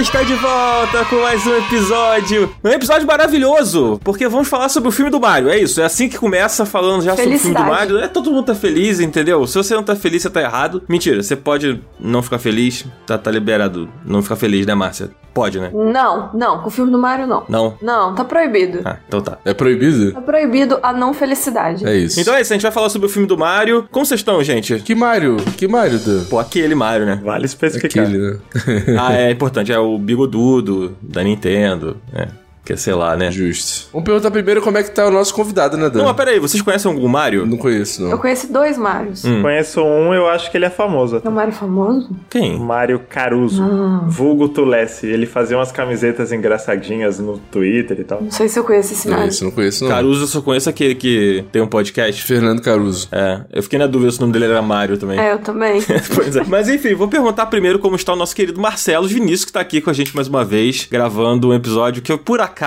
está de volta com mais um episódio. Um episódio maravilhoso, porque vamos falar sobre o filme do Mario. É isso, é assim que começa falando já sobre o filme do Mario. É, todo mundo tá feliz, entendeu? Se você não tá feliz, você tá errado. Mentira, você pode não ficar feliz, tá, tá liberado não ficar feliz, né, Márcia? Pode, né? Não, não, com o filme do Mario não. Não? Não, tá proibido. Ah, então tá. É proibido? Tá proibido a não felicidade. É isso. Então é isso, a gente vai falar sobre o filme do Mario. Como vocês estão, gente? Que Mario? Que Mario, Dan? Pô, aquele Mario, né? Vale especificar. Aquele, né? ah, é importante, é o bigodudo da Nintendo, é. Que sei lá, né? Justo. Vamos perguntar primeiro como é que tá o nosso convidado, né, Dan? Não, mas peraí, vocês conhecem algum Mario? Não conheço, não. Eu conheço dois Marios. Hum. Conheço um, eu acho que ele é famoso. É um Mario famoso? Quem? Mário Caruso. Ah. Vulgo Tulesse. Ele fazia umas camisetas engraçadinhas no Twitter e tal. Não sei se eu conheço esse Não, Mario. esse eu não conheço, não. Caruso, eu só conheço aquele que tem um podcast. Fernando Caruso. É, eu fiquei na dúvida se o nome dele era Mario também. É, eu também. Pois é. Mas enfim, vou perguntar primeiro como está o nosso querido Marcelo Vinícius, que tá aqui com a gente mais uma vez, gravando um episódio que, por acaso,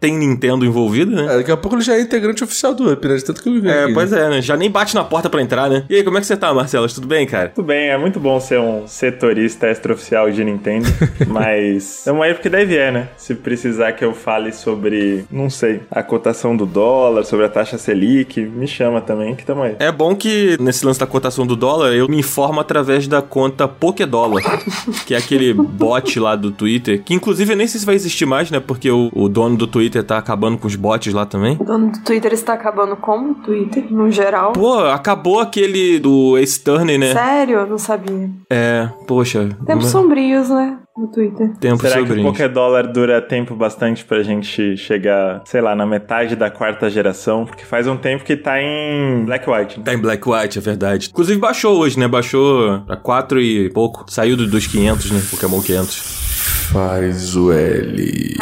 tem Nintendo envolvido, né? É, daqui a pouco ele já é integrante oficial do Up, né? De tanto que eu vi É, aqui, pois né? é, né? Já nem bate na porta pra entrar, né? E aí, como é que você tá, Marcelo? Tudo bem, cara? Tudo bem, é muito bom ser um setorista extraoficial de Nintendo, mas é uma época deve é, né? Se precisar que eu fale sobre, não sei, a cotação do dólar, sobre a taxa Selic, me chama também, que tamo aí. É bom que nesse lance da cotação do dólar, eu me informo através da conta Pokédólar, que é aquele bot lá do Twitter, que inclusive eu nem sei se vai existir mais, né? Porque o, o dono do Twitter tá acabando com os bots lá também. O dono do Twitter está acabando com o Twitter, no geral. Pô, acabou aquele do Ace Turney, né? Sério? Eu não sabia. É, poxa. Tempos mas- sombrios, né? No Twitter. Tempo Será que o. Pokédólar dura tempo bastante pra gente chegar, sei lá, na metade da quarta geração? Porque faz um tempo que tá em Black White. Né? Tá em Black White, é verdade. Inclusive baixou hoje, né? Baixou pra 4 e pouco. Saiu do- dos 500, né? Pokémon 500. Faz o L.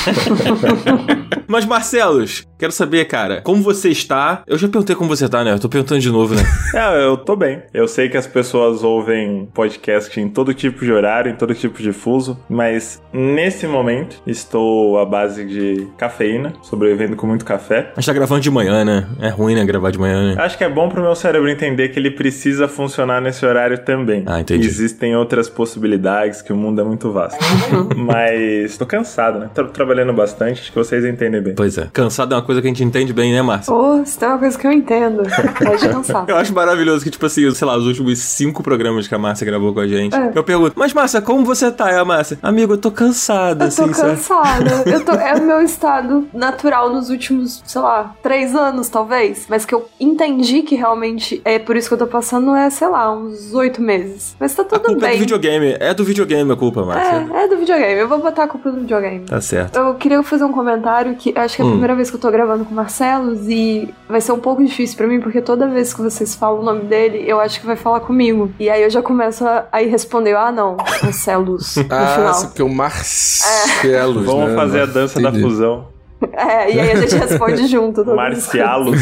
Mas, Marcelos, quero saber, cara, como você está? Eu já perguntei como você tá, né? Eu tô perguntando de novo, né? É, eu tô bem. Eu sei que as pessoas ouvem podcast em todo tipo de horário, em todo tipo de fuso, mas nesse momento estou à base de cafeína, sobrevivendo com muito café. A gente tá gravando de manhã, né? É ruim, né? Gravar de manhã, né? Acho que é bom pro meu cérebro entender que ele precisa funcionar nesse horário também. Ah, entendi. Existem outras possibilidades, que o mundo é muito vasto. mas tô cansado, né? Tô trabalhando bastante, acho que vocês entendem bem. Pois é. Cansado é uma coisa que a gente entende bem, né, Márcio? Ô, se tem uma coisa que eu entendo. Pode cansar. Eu acho maravilhoso que, tipo assim, sei lá, os últimos cinco programas que a Márcia gravou com a gente. É. Eu pergunto, mas Márcia, como você tá? É a Márcia, amigo, eu tô cansada, Eu tô assim, sabe? cansada. Eu tô, é o meu estado natural nos últimos, sei lá, três anos, talvez. Mas que eu entendi que realmente é por isso que eu tô passando é, sei lá, uns oito meses. Mas tá A tudo culpa é bem. do videogame. É do videogame a culpa, Márcia. É, é do videogame. Eu vou botar a culpa do videogame. Tá certo. Eu queria fazer um comentário que acho que é a Hum. primeira vez que eu tô gravando com o Marcelos e vai ser um pouco difícil pra mim, porque toda vez que vocês falam o nome dele, eu acho que vai falar comigo. E aí eu já começo a, ir responder, ah não, Marcelos, no Ah, final. sim, porque é o Marcelos, Vamos né? fazer a dança da Entendi. fusão. É, e aí a gente responde junto. Marcialo.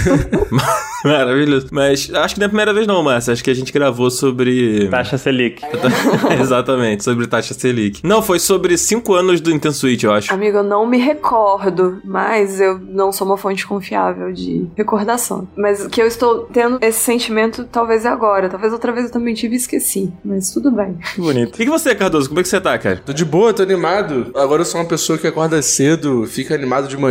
Maravilhoso. Mas acho que não é a primeira vez não, Márcia. Acho que a gente gravou sobre... Taxa Selic. Exatamente, sobre taxa Selic. Não, foi sobre cinco anos do Nintendo Switch, eu acho. Amigo, eu não me recordo, mas eu não sou uma fonte confiável de recordação. Mas que eu estou tendo esse sentimento talvez é agora. Talvez outra vez eu também tive e esqueci. Mas tudo bem. Que bonito. E que você, Cardoso, como é que você tá, cara? Tô de boa, tô animado. Agora eu sou uma pessoa que acorda cedo, fica animado de manhã,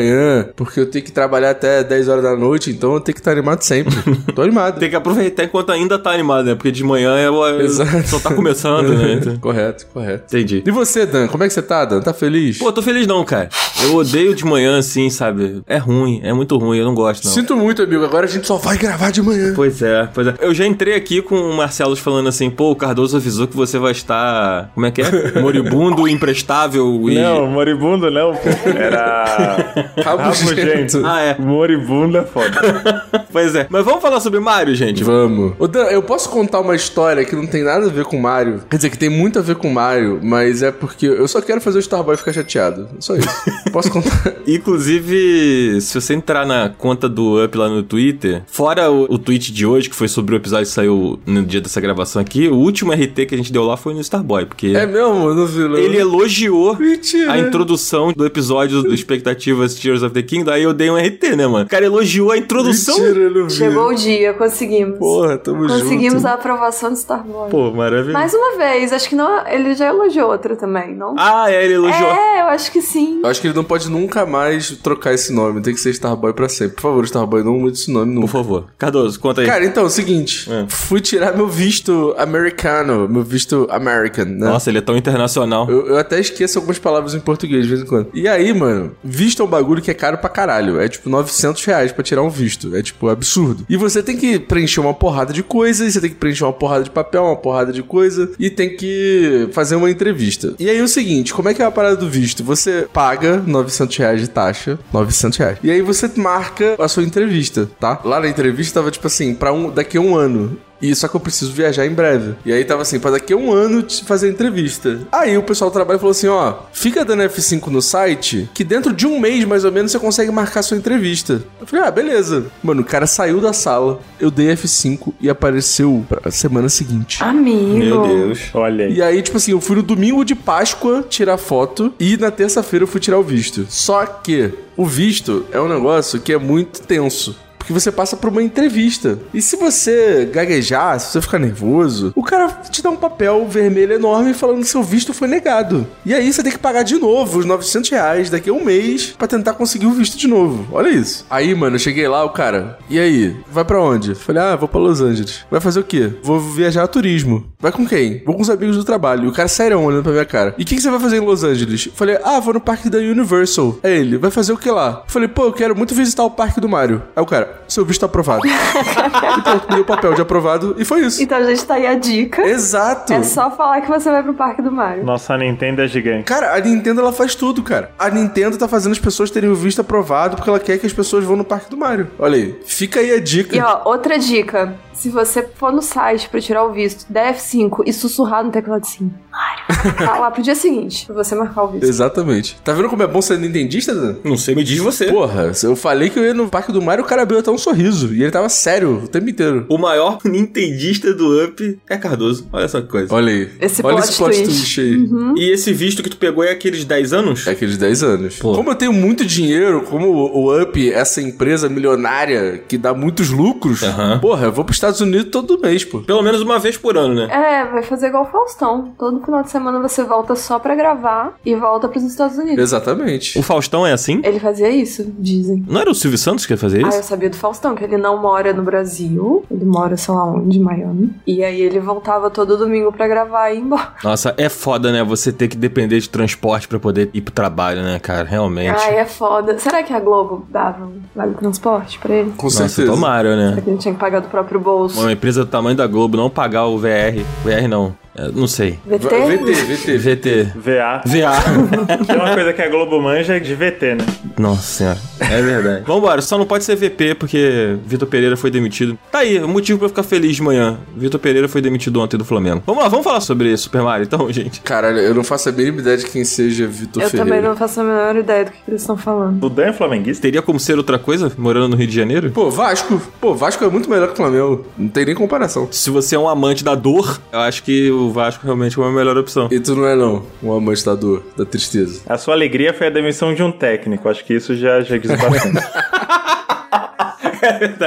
porque eu tenho que trabalhar até 10 horas da noite, então eu tenho que estar animado sempre. tô animado. Tem que aproveitar enquanto ainda tá animado, né? Porque de manhã eu, eu Exato. só tá começando, né? Então- correto, correto. Entendi. E você, Dan? Como é que você tá, Dan? Tá feliz? Pô, tô feliz não, cara. Eu odeio de manhã, assim, sabe? É ruim, é muito ruim, eu não gosto, não. Sinto muito, amigo. Agora a gente só vai gravar de manhã. Pois é, pois é. Eu já entrei aqui com o Marcelo falando assim, pô, o Cardoso avisou que você vai estar. Como é que é? Moribundo, imprestável e. Não, moribundo não, pô. Era. Rabugento. Ah, é. Moribundo é foda. Pois é. Mas vamos falar sobre Mario, gente. Vamos. Ô, Dan, eu posso contar uma história que não tem nada a ver com Mario? Quer dizer, que tem muito a ver com Mario, mas é porque eu só quero fazer o Starboy ficar chateado. Só isso. posso contar? Inclusive, se você entrar na conta do Up lá no Twitter, fora o, o tweet de hoje, que foi sobre o episódio que saiu no dia dessa gravação aqui, o último RT que a gente deu lá foi no Starboy, porque É mesmo? Eu não vi. não. ele elogiou Mentira. a introdução do episódio do Expectativas fosse Tears of the Kingdom, aí eu dei um RT, né, mano? O cara elogiou a introdução. Mentira, eu não vi. Chegou o dia, conseguimos. Porra, tamo Conseguimos junto. a aprovação de Star Wars. Pô, maravilhoso. Mais uma vez, acho que não, ele já elogiou outra também, não? Ah, é, ele elogiou. É, eu acho que sim. Eu acho que ele não pode nunca mais trocar esse nome. Tem que ser Starboy pra sempre. Por favor, Starboy, não mude esse nome Por nunca. favor. Cardoso, conta aí. Cara, então, é o seguinte. É. Fui tirar meu visto americano, meu visto American, né? Nossa, ele é tão internacional. Eu, eu até esqueço algumas palavras em português de vez em quando. E aí, mano, visto um bagulho que é caro pra caralho. É tipo 900 reais pra tirar um visto. É tipo absurdo. E você tem que preencher uma porrada de coisas, você tem que preencher uma porrada de papel, uma porrada de coisa, e tem que fazer uma entrevista. E aí é o seguinte, como é que é a parada do visto? Você paga 900 reais de taxa, 900 reais. E aí você marca a sua entrevista, tá? Lá na entrevista tava tipo assim, pra um, daqui a um ano. E só que eu preciso viajar em breve. E aí tava assim, pra daqui a um ano te fazer a entrevista. Aí o pessoal do trabalho falou assim: ó, fica dando F5 no site, que dentro de um mês mais ou menos você consegue marcar sua entrevista. Eu falei, ah, beleza. Mano, o cara saiu da sala, eu dei F5 e apareceu pra semana seguinte. Amigo. Meu Deus. Olha aí. E aí, tipo assim, eu fui no domingo de Páscoa tirar foto e na terça-feira eu fui tirar o visto. Só que o visto é um negócio que é muito tenso. Porque você passa por uma entrevista. E se você gaguejar, se você ficar nervoso, o cara te dá um papel vermelho enorme falando que seu visto foi negado. E aí você tem que pagar de novo os 900 reais daqui a um mês pra tentar conseguir o visto de novo. Olha isso. Aí, mano, eu cheguei lá, o cara, e aí? Vai pra onde? Falei, ah, vou pra Los Angeles. Vai fazer o quê? Vou viajar a turismo. Vai com quem? Vou com os amigos do trabalho. E o cara sério olhando pra minha cara. E o que, que você vai fazer em Los Angeles? Falei, ah, vou no parque da Universal. É ele, vai fazer o que lá? Falei, pô, eu quero muito visitar o parque do Mario. Aí o cara, seu visto tá aprovado. e pronto, me deu o papel de aprovado e foi isso. Então, gente, tá aí a dica. Exato. É só falar que você vai pro Parque do Mario. Nossa Nintendo é gigante. Cara, a Nintendo ela faz tudo, cara. A Nintendo tá fazendo as pessoas terem o visto aprovado porque ela quer que as pessoas vão no parque do Mario. Olha aí, fica aí a dica. E ó, outra dica. Se você for no site pra tirar o visto, der F5 e sussurrar no teclado assim, Mario. Tá lá pro dia seguinte, pra você marcar o visto. Exatamente. Tá vendo como é bom ser nintendista, Dan? Não sei, me diz você. Porra, eu falei que eu ia no parque do Mario, o cara abriu até um sorriso. E ele tava sério o tempo inteiro. O maior nintendista do Up é Cardoso. Olha só que coisa. Olha aí. Esse Olha plot esse plot twist. twist aí. E esse visto que tu pegou é aqueles 10 anos? É aqueles 10 anos. Pô. Como eu tenho muito dinheiro, como o Up, essa empresa milionária que dá muitos lucros, Aham. porra, eu vou pros Estados Unidos todo mês, pô. Pelo menos uma vez por ano, né? É, vai fazer igual o Faustão. Todo final de semana você volta só pra gravar e volta pros Estados Unidos. Exatamente. O Faustão é assim? Ele fazia isso, dizem. Não era o Silvio Santos que ia fazer Ah, isso? eu sabia do Faustão, que ele não mora no Brasil. Ele mora, sei lá onde, em Miami. E aí ele voltava todo domingo pra gravar e ir embora. Nossa, é foda, né? Você ter que depender de transporte pra poder ir pro trabalho, né, cara? Realmente. Ai, é foda. Será que a Globo dava um vale transporte pra ele? Com Nossa, certeza. tomara, né? Será que ele tinha que pagar do próprio bolso? Uma empresa do tamanho da Globo não pagar o VR. VR não. É, não sei. VT? VT, VT. VT. VA. VA. Tem uma coisa que a Globo manja é de VT, né? Nossa senhora. É verdade. Vambora, só não pode ser VP porque Vitor Pereira foi demitido. Tá aí, o motivo pra eu ficar feliz de manhã. Vitor Pereira foi demitido ontem do Flamengo. Vamos lá, vamos falar sobre Super Mario então, gente. Caralho, eu não faço a mínima ideia de quem seja Vitor Eu Ferreira. também não faço a menor ideia do que eles estão falando. O Dan é flamenguista? Teria como ser outra coisa morando no Rio de Janeiro? Pô, Vasco. Pô, Vasco é muito melhor que o Flamengo. Não tem nem comparação. Se você é um amante da dor, eu acho que o Vasco realmente é uma melhor opção. E tu não é, não, um amante da dor, da tristeza. A sua alegria foi a demissão de um técnico. Acho que isso já, já diz bastante.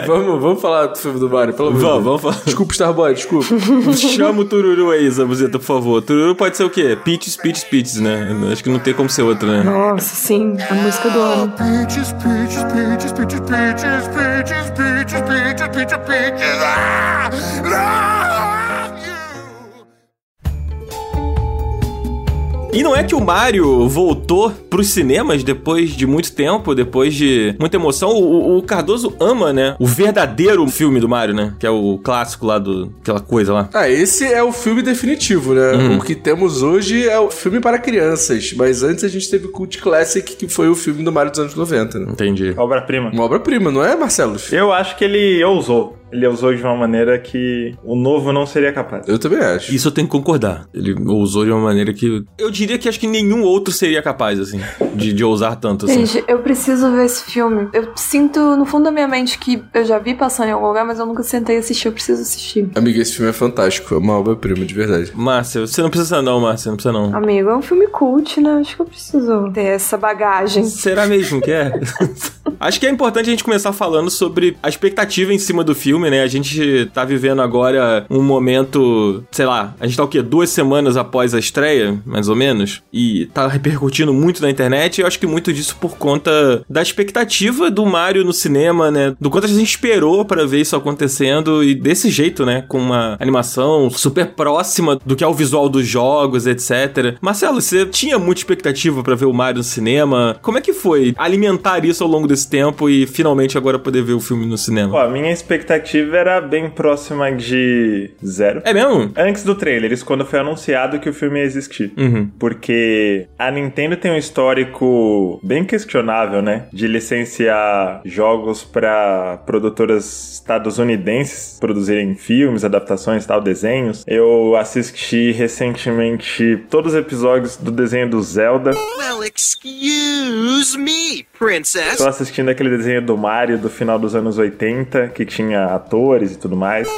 Vamos, vamos falar do filme do Mario, pelo amor de Vamos, Deus. vamos falar. Desculpa, Starboy, desculpa. Chama o Tururu aí, Zabuzeta, por favor. Tururu pode ser o quê? Peaches, Peaches, Peaches, né? Acho que não tem como ser outro, né? Nossa, sim, a música do ano. Peaches, peaches, peaches, peaches, peaches, peaches, peaches, peaches, peaches, peaches. E não é que o Mario voltou pros cinemas depois de muito tempo, depois de muita emoção. O, o- Cardoso ama, né? O verdadeiro filme do Mario, né? Que é o clássico lá do. aquela coisa lá. Ah, esse é o filme definitivo, né? O que temos hoje é o filme para crianças. Mas antes a gente teve o Cult Classic, que foi o filme do Mario dos anos 90, né? Entendi. Obra-prima. Uma obra-prima, não é, Marcelos? Eu acho que ele ousou. Ele usou de uma maneira que o novo não seria capaz. Eu também acho. Isso eu tenho que concordar. Ele usou de uma maneira que. Eu diria que acho que nenhum outro seria capaz, assim, de, de ousar tanto assim. Gente, eu preciso ver esse filme. Eu sinto no fundo da minha mente que eu já vi passando em algum lugar, mas eu nunca sentei e assisti. Eu preciso assistir. Amiga, esse filme é fantástico. É uma obra-prima, de verdade. Márcia, você não precisa não, Márcia, não precisa não. Amigo, é um filme cult, né? Acho que eu preciso ter essa bagagem. Será mesmo que é? Acho que é importante a gente começar falando sobre a expectativa em cima do filme, né? A gente tá vivendo agora um momento, sei lá, a gente tá o quê? Duas semanas após a estreia, mais ou menos, e tá repercutindo muito na internet. E eu acho que muito disso por conta da expectativa do Mario no cinema, né? Do quanto a gente esperou para ver isso acontecendo e desse jeito, né? Com uma animação super próxima do que é o visual dos jogos, etc. Marcelo, você tinha muita expectativa para ver o Mario no cinema? Como é que foi alimentar isso ao longo desse tempo e finalmente agora poder ver o filme no cinema? A minha expectativa era bem próxima de zero. É mesmo? Antes do trailer, isso quando foi anunciado que o filme ia existir. Uhum. Porque a Nintendo tem um histórico bem questionável, né? De licenciar jogos para produtoras estadunidenses produzirem filmes, adaptações, tal, desenhos. Eu assisti recentemente todos os episódios do desenho do Zelda. Well, excuse me, princess. Tô assistindo aquele desenho do Mario do final dos anos 80, que tinha atores e tudo mais.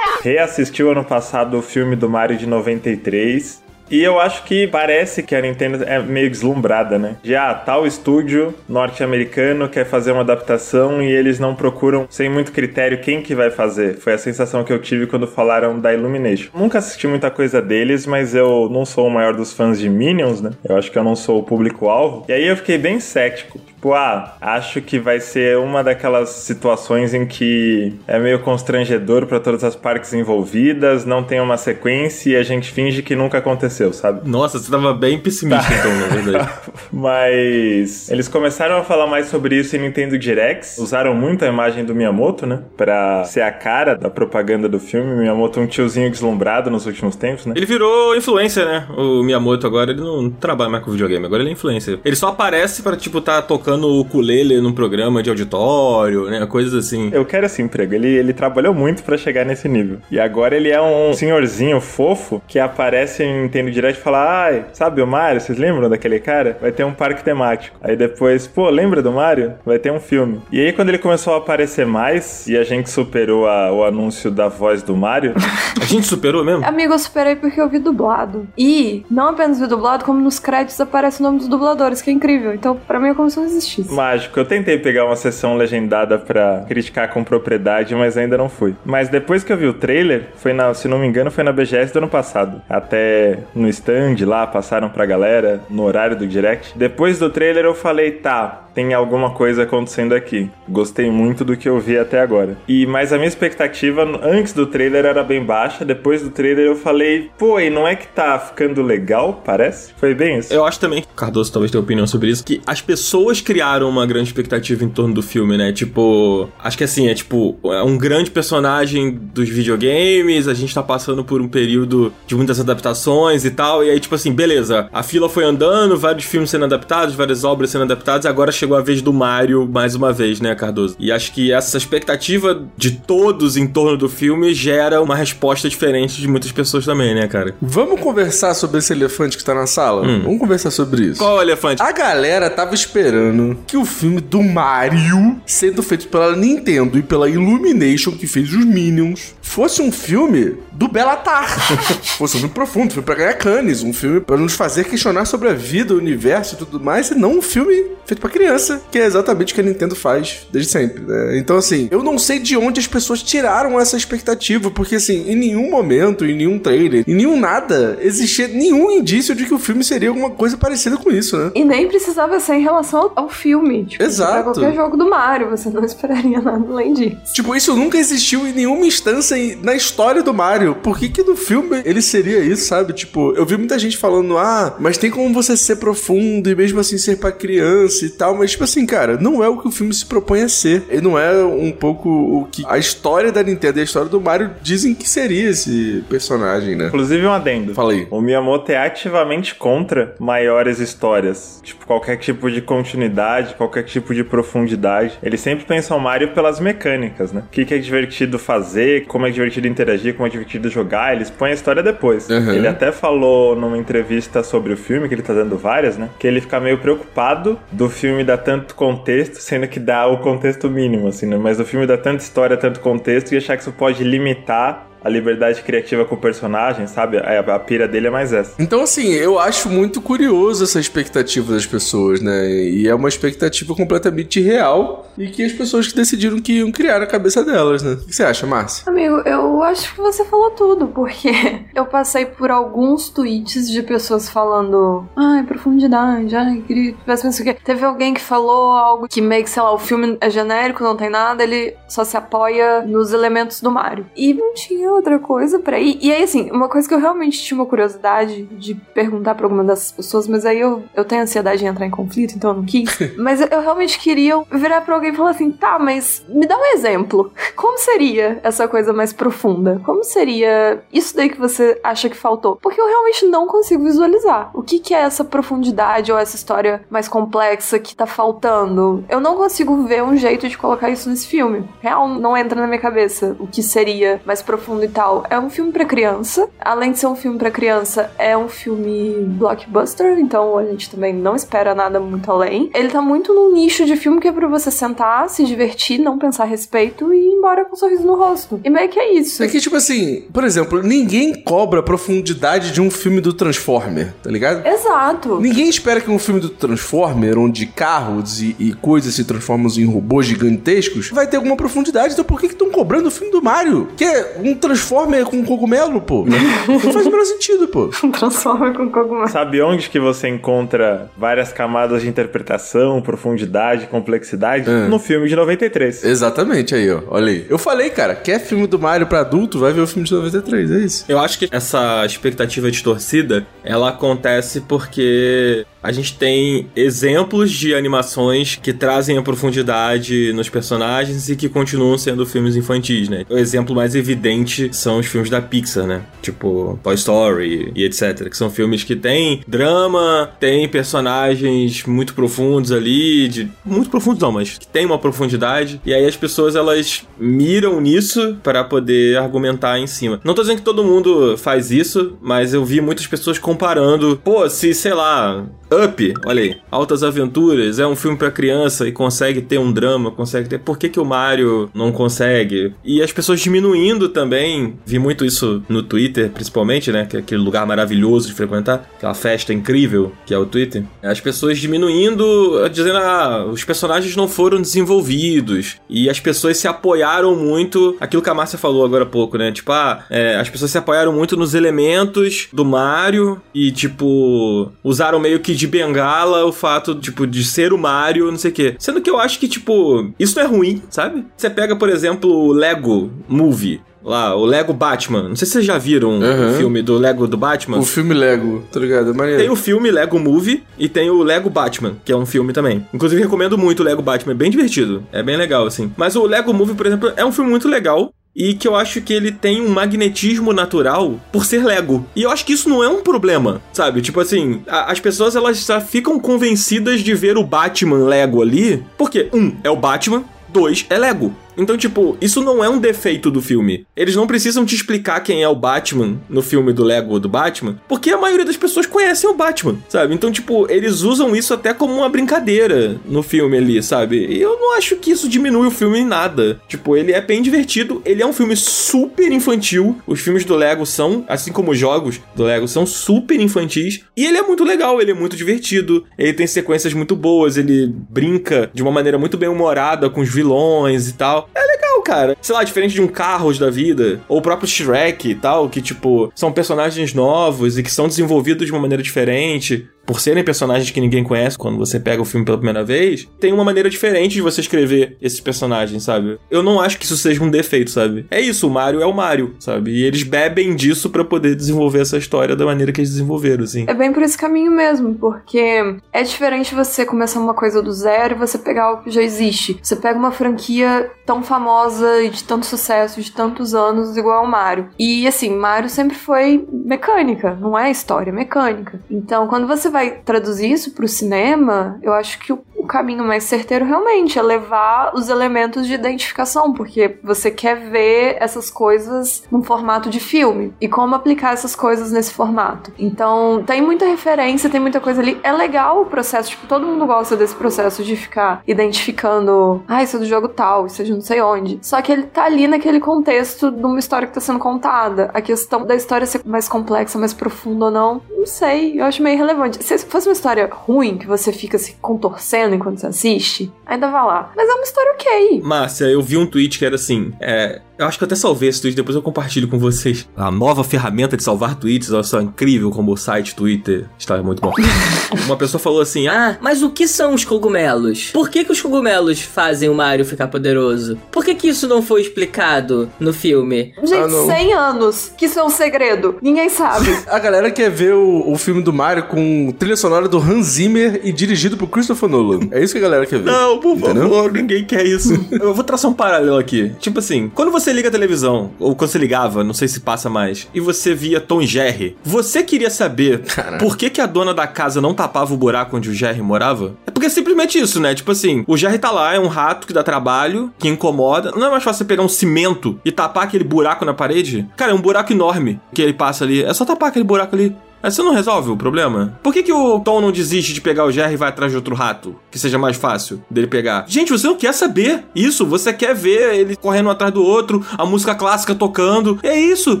Reassistiu ano passado o filme do Mario de 93. E eu acho que parece que a Nintendo é meio deslumbrada, né? De ah, tal estúdio norte-americano quer fazer uma adaptação e eles não procuram sem muito critério quem que vai fazer. Foi a sensação que eu tive quando falaram da Illumination. Nunca assisti muita coisa deles, mas eu não sou o maior dos fãs de Minions, né? Eu acho que eu não sou o público-alvo. E aí eu fiquei bem cético. Tipo, ah, acho que vai ser uma daquelas situações em que é meio constrangedor para todas as partes envolvidas, não tem uma sequência e a gente finge que nunca aconteceu, sabe? Nossa, você tava bem pessimista então, na verdade. Mas eles começaram a falar mais sobre isso em Nintendo Directs. Usaram muito a imagem do Miyamoto, né? Pra ser a cara da propaganda do filme. Miyamoto é um tiozinho deslumbrado nos últimos tempos, né? Ele virou influencer, né? O Miyamoto agora, ele não trabalha mais com videogame, agora ele é influencer. Ele só aparece pra, tipo, tá tocando o ukulele num programa de auditório, né? Coisas assim. Eu quero esse emprego. Ele, ele trabalhou muito pra chegar nesse nível. E agora ele é um senhorzinho fofo que aparece em Nintendo Direct e fala: Ai, sabe o Mario? Vocês lembram daquele cara? Vai ter um parque temático. Aí depois, pô, lembra do Mario? Vai ter um filme. E aí quando ele começou a aparecer mais e a gente superou a- o anúncio da voz do Mario, A gente superou mesmo? Amigo, eu superei porque eu vi dublado. E não apenas vi dublado, como nos créditos aparece o nome dos dubladores, que é incrível. Então, pra mim é como se não existisse. mágico. Eu tentei pegar uma sessão legendada pra criticar com propriedade, mas ainda não fui. Mas depois que eu vi o trailer, foi na, se não me engano, foi na BGS do ano passado. Até no stand lá, passaram pra galera, no horário do direct. Depois do trailer eu falei, tá, tem alguma coisa acontecendo aqui. Gostei muito do que eu vi até agora. E mas a minha expectativa antes do trailer era bem baixa, depois do trailer eu falei, pô, e não é que tá ficando legal, parece? Foi bem isso. Eu acho também, Cardoso talvez tenha opinião sobre isso, que as pessoas criaram uma grande expectativa em torno do filme, né? Tipo, acho que assim, é tipo, é um grande personagem dos videogames, a gente tá passando por um período de muitas adaptações e tal, e aí, tipo assim, beleza, a fila foi andando, vários filmes sendo adaptados, várias obras sendo adaptadas, e agora chegou a vez do Mario mais uma vez, né, Cardoso? E acho que essa expectativa de todos em torno do filme gera uma resposta diferente de muitas pessoas também, né, cara? Vamos conversar sobre esse elefante que tá na sala? Vamos conversar sobre isso. Qual o elefante? A galera tava esperando que o filme do Mario, sendo feito pela Nintendo e pela Illumination, que fez os Minions, fosse um filme do Bellatar. fosse um filme profundo, um filme pra ganhar canes, um filme pra nos fazer questionar sobre a vida, o universo e tudo mais, e não um filme feito pra criança, que é exatamente o que a Nintendo faz desde sempre, né? Então, assim, eu não sei de onde as pessoas tiraram essa expectativa, porque, assim, em nenhum momento, em nenhum trailer, em nenhum nada, existia nenhum indício de que o filme seria alguma coisa parecida com isso, né? E nem precisava ser em relação ao filme. Tipo, Exato. Pra qualquer jogo do Mario, você não esperaria nada além disso. Tipo, isso nunca existiu em nenhuma instância na história do Mario. Por que que no filme ele seria isso, sabe? Tipo, eu vi muita gente falando, ah, mas tem como você ser profundo e mesmo assim ser pra criança e tal, mas tipo assim, cara, não é o que o filme se propõe a ser. E não é um pouco o que a história da Nintendo e a história do Mario dizem que seria esse personagem, né? Inclusive um adendo. Fala aí. O Miyamoto é ativamente contra maiores histórias. Tipo, qualquer tipo de continuidade, qualquer tipo de profundidade. Ele sempre pensa o Mario pelas mecânicas, né? O que, que é divertido fazer, como é divertido interagir, como é divertido jogar. Eles põem a história depois. Uhum. Ele até falou numa entrevista sobre o filme, que ele tá dando várias, né? Que ele fica meio preocupado do filme dar tanto contexto, sendo que dá o contexto mínimo, assim, né? Mas o filme dá tanta história, tanto contexto, e achar que isso pode limitar a liberdade criativa com o personagem, sabe? A, a pira dele é mais essa. Então, assim, eu acho muito curioso essa expectativa das pessoas, né? E é uma expectativa completamente real e que as pessoas que decidiram que iam criar na cabeça delas, né? O que você acha, Márcia? Amigo, eu acho que você falou tudo, porque eu passei por alguns tweets de pessoas falando, ai, profundidade, ai, queria que tivesse pensado o quê. Teve alguém que falou algo que meio que, sei lá, o filme é genérico, não tem nada, ele só se apoia nos elementos do Mario. E não tinha outra coisa pra ir. E aí, assim, uma coisa que eu realmente tinha uma curiosidade de perguntar pra alguma dessas pessoas, mas aí eu, eu tenho ansiedade de entrar em conflito, então eu não quis. mas eu, eu realmente queria virar pra alguém e falar assim: tá, mas me dá um exemplo. Como seria essa coisa mais profunda? Como seria isso daí que você acha que faltou? Porque eu realmente não consigo visualizar. O que, que é essa profundidade ou essa história mais complexa que tá faltando? Eu não consigo ver um jeito de colocar isso nesse filme. Real, não entra na minha cabeça o que seria mais profundo e tal. É um filme pra criança. Além de ser um filme pra criança, é um filme blockbuster, então a gente também não espera nada muito além. Ele tá muito no nicho de filme que é pra você sentar, se divertir, não pensar a respeito e ir embora com um sorriso no rosto. E meio que é isso. É que, tipo assim, por exemplo, ninguém cobra a profundidade de um filme do Transformer, tá ligado? Exato. Ninguém espera que um filme do Transformer, onde carros e, e coisas se transformam em robôs gigantescos, vai ter alguma profundidade. Então por que estão cobrando o filme do Mario? Que é um Transformer com cogumelo, pô? Não faz o menor sentido, pô. Transforma com cogumelo. Sabe onde que você encontra várias camadas de interpretação, profundidade, complexidade? É. No filme de 93. Exatamente, aí, ó. Olha aí. Eu falei, cara, quer filme do Mario pra adulto, vai ver o filme de 93, é isso. Eu acho que essa expectativa distorcida, ela acontece porque a gente tem exemplos de animações que trazem a profundidade nos personagens e que continuam sendo filmes infantis, né? O exemplo mais evidente são os filmes da Pixar, né? Tipo Toy Story e etc, que são filmes que têm drama, tem personagens muito profundos ali, de muito profundos não, mas que tem uma profundidade e aí as pessoas elas miram nisso para poder argumentar em cima. Não tô dizendo que todo mundo faz isso, mas eu vi muitas pessoas comparando, pô, se sei lá, Up, olha aí, Altas Aventuras, é um filme pra criança e consegue ter um drama, consegue ter. Por que, que o Mario não consegue? E as pessoas diminuindo também, vi muito isso no Twitter, principalmente, né? Que é aquele lugar maravilhoso de frequentar, aquela festa incrível que é o Twitter. As pessoas diminuindo, dizendo, ah, os personagens não foram desenvolvidos. E as pessoas se apoiaram muito, aquilo que a Márcia falou agora há pouco, né? Tipo, ah, é, as pessoas se apoiaram muito nos elementos do Mario e, tipo, usaram meio que de bengala o fato, tipo, de ser o Mario, não sei o quê. Sendo que eu acho que, tipo, isso não é ruim, sabe? Você pega, por exemplo, o Lego Movie. Lá, o Lego Batman. Não sei se vocês já viram Uhum. o filme do Lego do Batman. O filme Lego, tá ligado? É maneiro. Tem o filme Lego Movie e tem o Lego Batman, que é um filme também. Inclusive, recomendo muito o Lego Batman, é bem divertido. É bem legal, assim. Mas o Lego Movie, por exemplo, é um filme muito legal. E que eu acho que ele tem um magnetismo natural por ser Lego. E eu acho que isso não é um problema, sabe? Tipo assim, a- as pessoas elas já ficam convencidas de ver o Batman Lego ali. Porque, um, é o Batman. Dois, é Lego. Então, tipo, isso não é um defeito do filme. Eles não precisam te explicar quem é o Batman no filme do Lego do Batman, porque a maioria das pessoas conhecem o Batman, sabe? Então, tipo, eles usam isso até como uma brincadeira no filme ali, sabe? E eu não acho que isso diminui o filme em nada. Tipo, ele é bem divertido, ele é um filme super infantil. Os filmes do Lego são, assim como os jogos do Lego, são super infantis. E ele é muito legal, ele é muito divertido, ele tem sequências muito boas, ele brinca de uma maneira muito bem humorada com os vilões e tal. É legal, cara. Sei lá, diferente de um Carros da vida, ou o próprio Shrek e tal, que, tipo, são personagens novos e que são desenvolvidos de uma maneira diferente. Por serem personagens que ninguém conhece quando você pega o filme pela primeira vez, tem uma maneira diferente de você escrever esses personagens, sabe? Eu não acho que isso seja um defeito, sabe? É isso, o Mario é o Mario, sabe? E eles bebem disso para poder desenvolver essa história da maneira que eles desenvolveram, assim. É bem por esse caminho mesmo, porque é diferente você começar uma coisa do zero e você pegar algo que já existe. Você pega uma franquia tão famosa e de tanto sucesso, de tantos anos, igual ao Mario. E assim, Mario sempre foi mecânica, não é história, é mecânica. Então, quando você vai traduzir isso pro cinema, eu acho que o o caminho mais certeiro realmente é levar os elementos de identificação, porque você quer ver essas coisas num formato de filme e como aplicar essas coisas nesse formato. Então, tem muita referência, tem muita coisa ali. É legal o processo, tipo, todo mundo gosta desse processo de ficar identificando, ah, isso é do jogo tal, isso é de não sei onde. Só que ele tá ali naquele contexto de uma história que tá sendo contada. A questão da história ser mais complexa, mais profunda ou não, não sei, eu acho meio relevante. Se fosse uma história ruim, que você fica se contorcendo enquanto você assiste, ainda vai lá. Mas é uma história ok. Márcia, eu vi um tweet que era assim: é, eu acho que eu até salvei esse tweet, depois eu compartilho com vocês. A nova ferramenta de salvar tweets, olha só, incrível como o site Twitter está muito bom. Uma pessoa falou assim: Ah, mas o que são os cogumelos? Por que, que os cogumelos fazem o Mario ficar poderoso? Por que, que isso não foi explicado no filme? Gente, Ah, não. 100 anos, que isso é um segredo. Ninguém sabe. A galera quer ver o, o filme do Mario com trilha sonora do Hans Zimmer e dirigido por Christopher Nolan. É isso que a galera quer ver. Não, por Entendeu? favor, ninguém quer isso. eu vou traçar um paralelo aqui. Tipo assim, quando você liga a televisão, ou quando você ligava, não sei se passa mais, e você via Tom e Jerry, você queria saber por que, que a dona da casa não tapava o buraco onde o Jerry morava? É porque é simplesmente isso, né? Tipo assim, o Jerry tá lá, é um rato que dá trabalho, que incomoda. Não é mais fácil você pegar um cimento e tapar aquele buraco na parede? Cara, é um buraco enorme que ele passa ali. É só tapar aquele buraco ali. Aí você não resolve o problema? Por que, que o Tom não desiste de pegar o Jerry e vai atrás de outro rato? Que seja mais fácil dele pegar. Gente, você não quer saber isso. Você quer ver ele correndo atrás do outro, a música clássica tocando. É isso,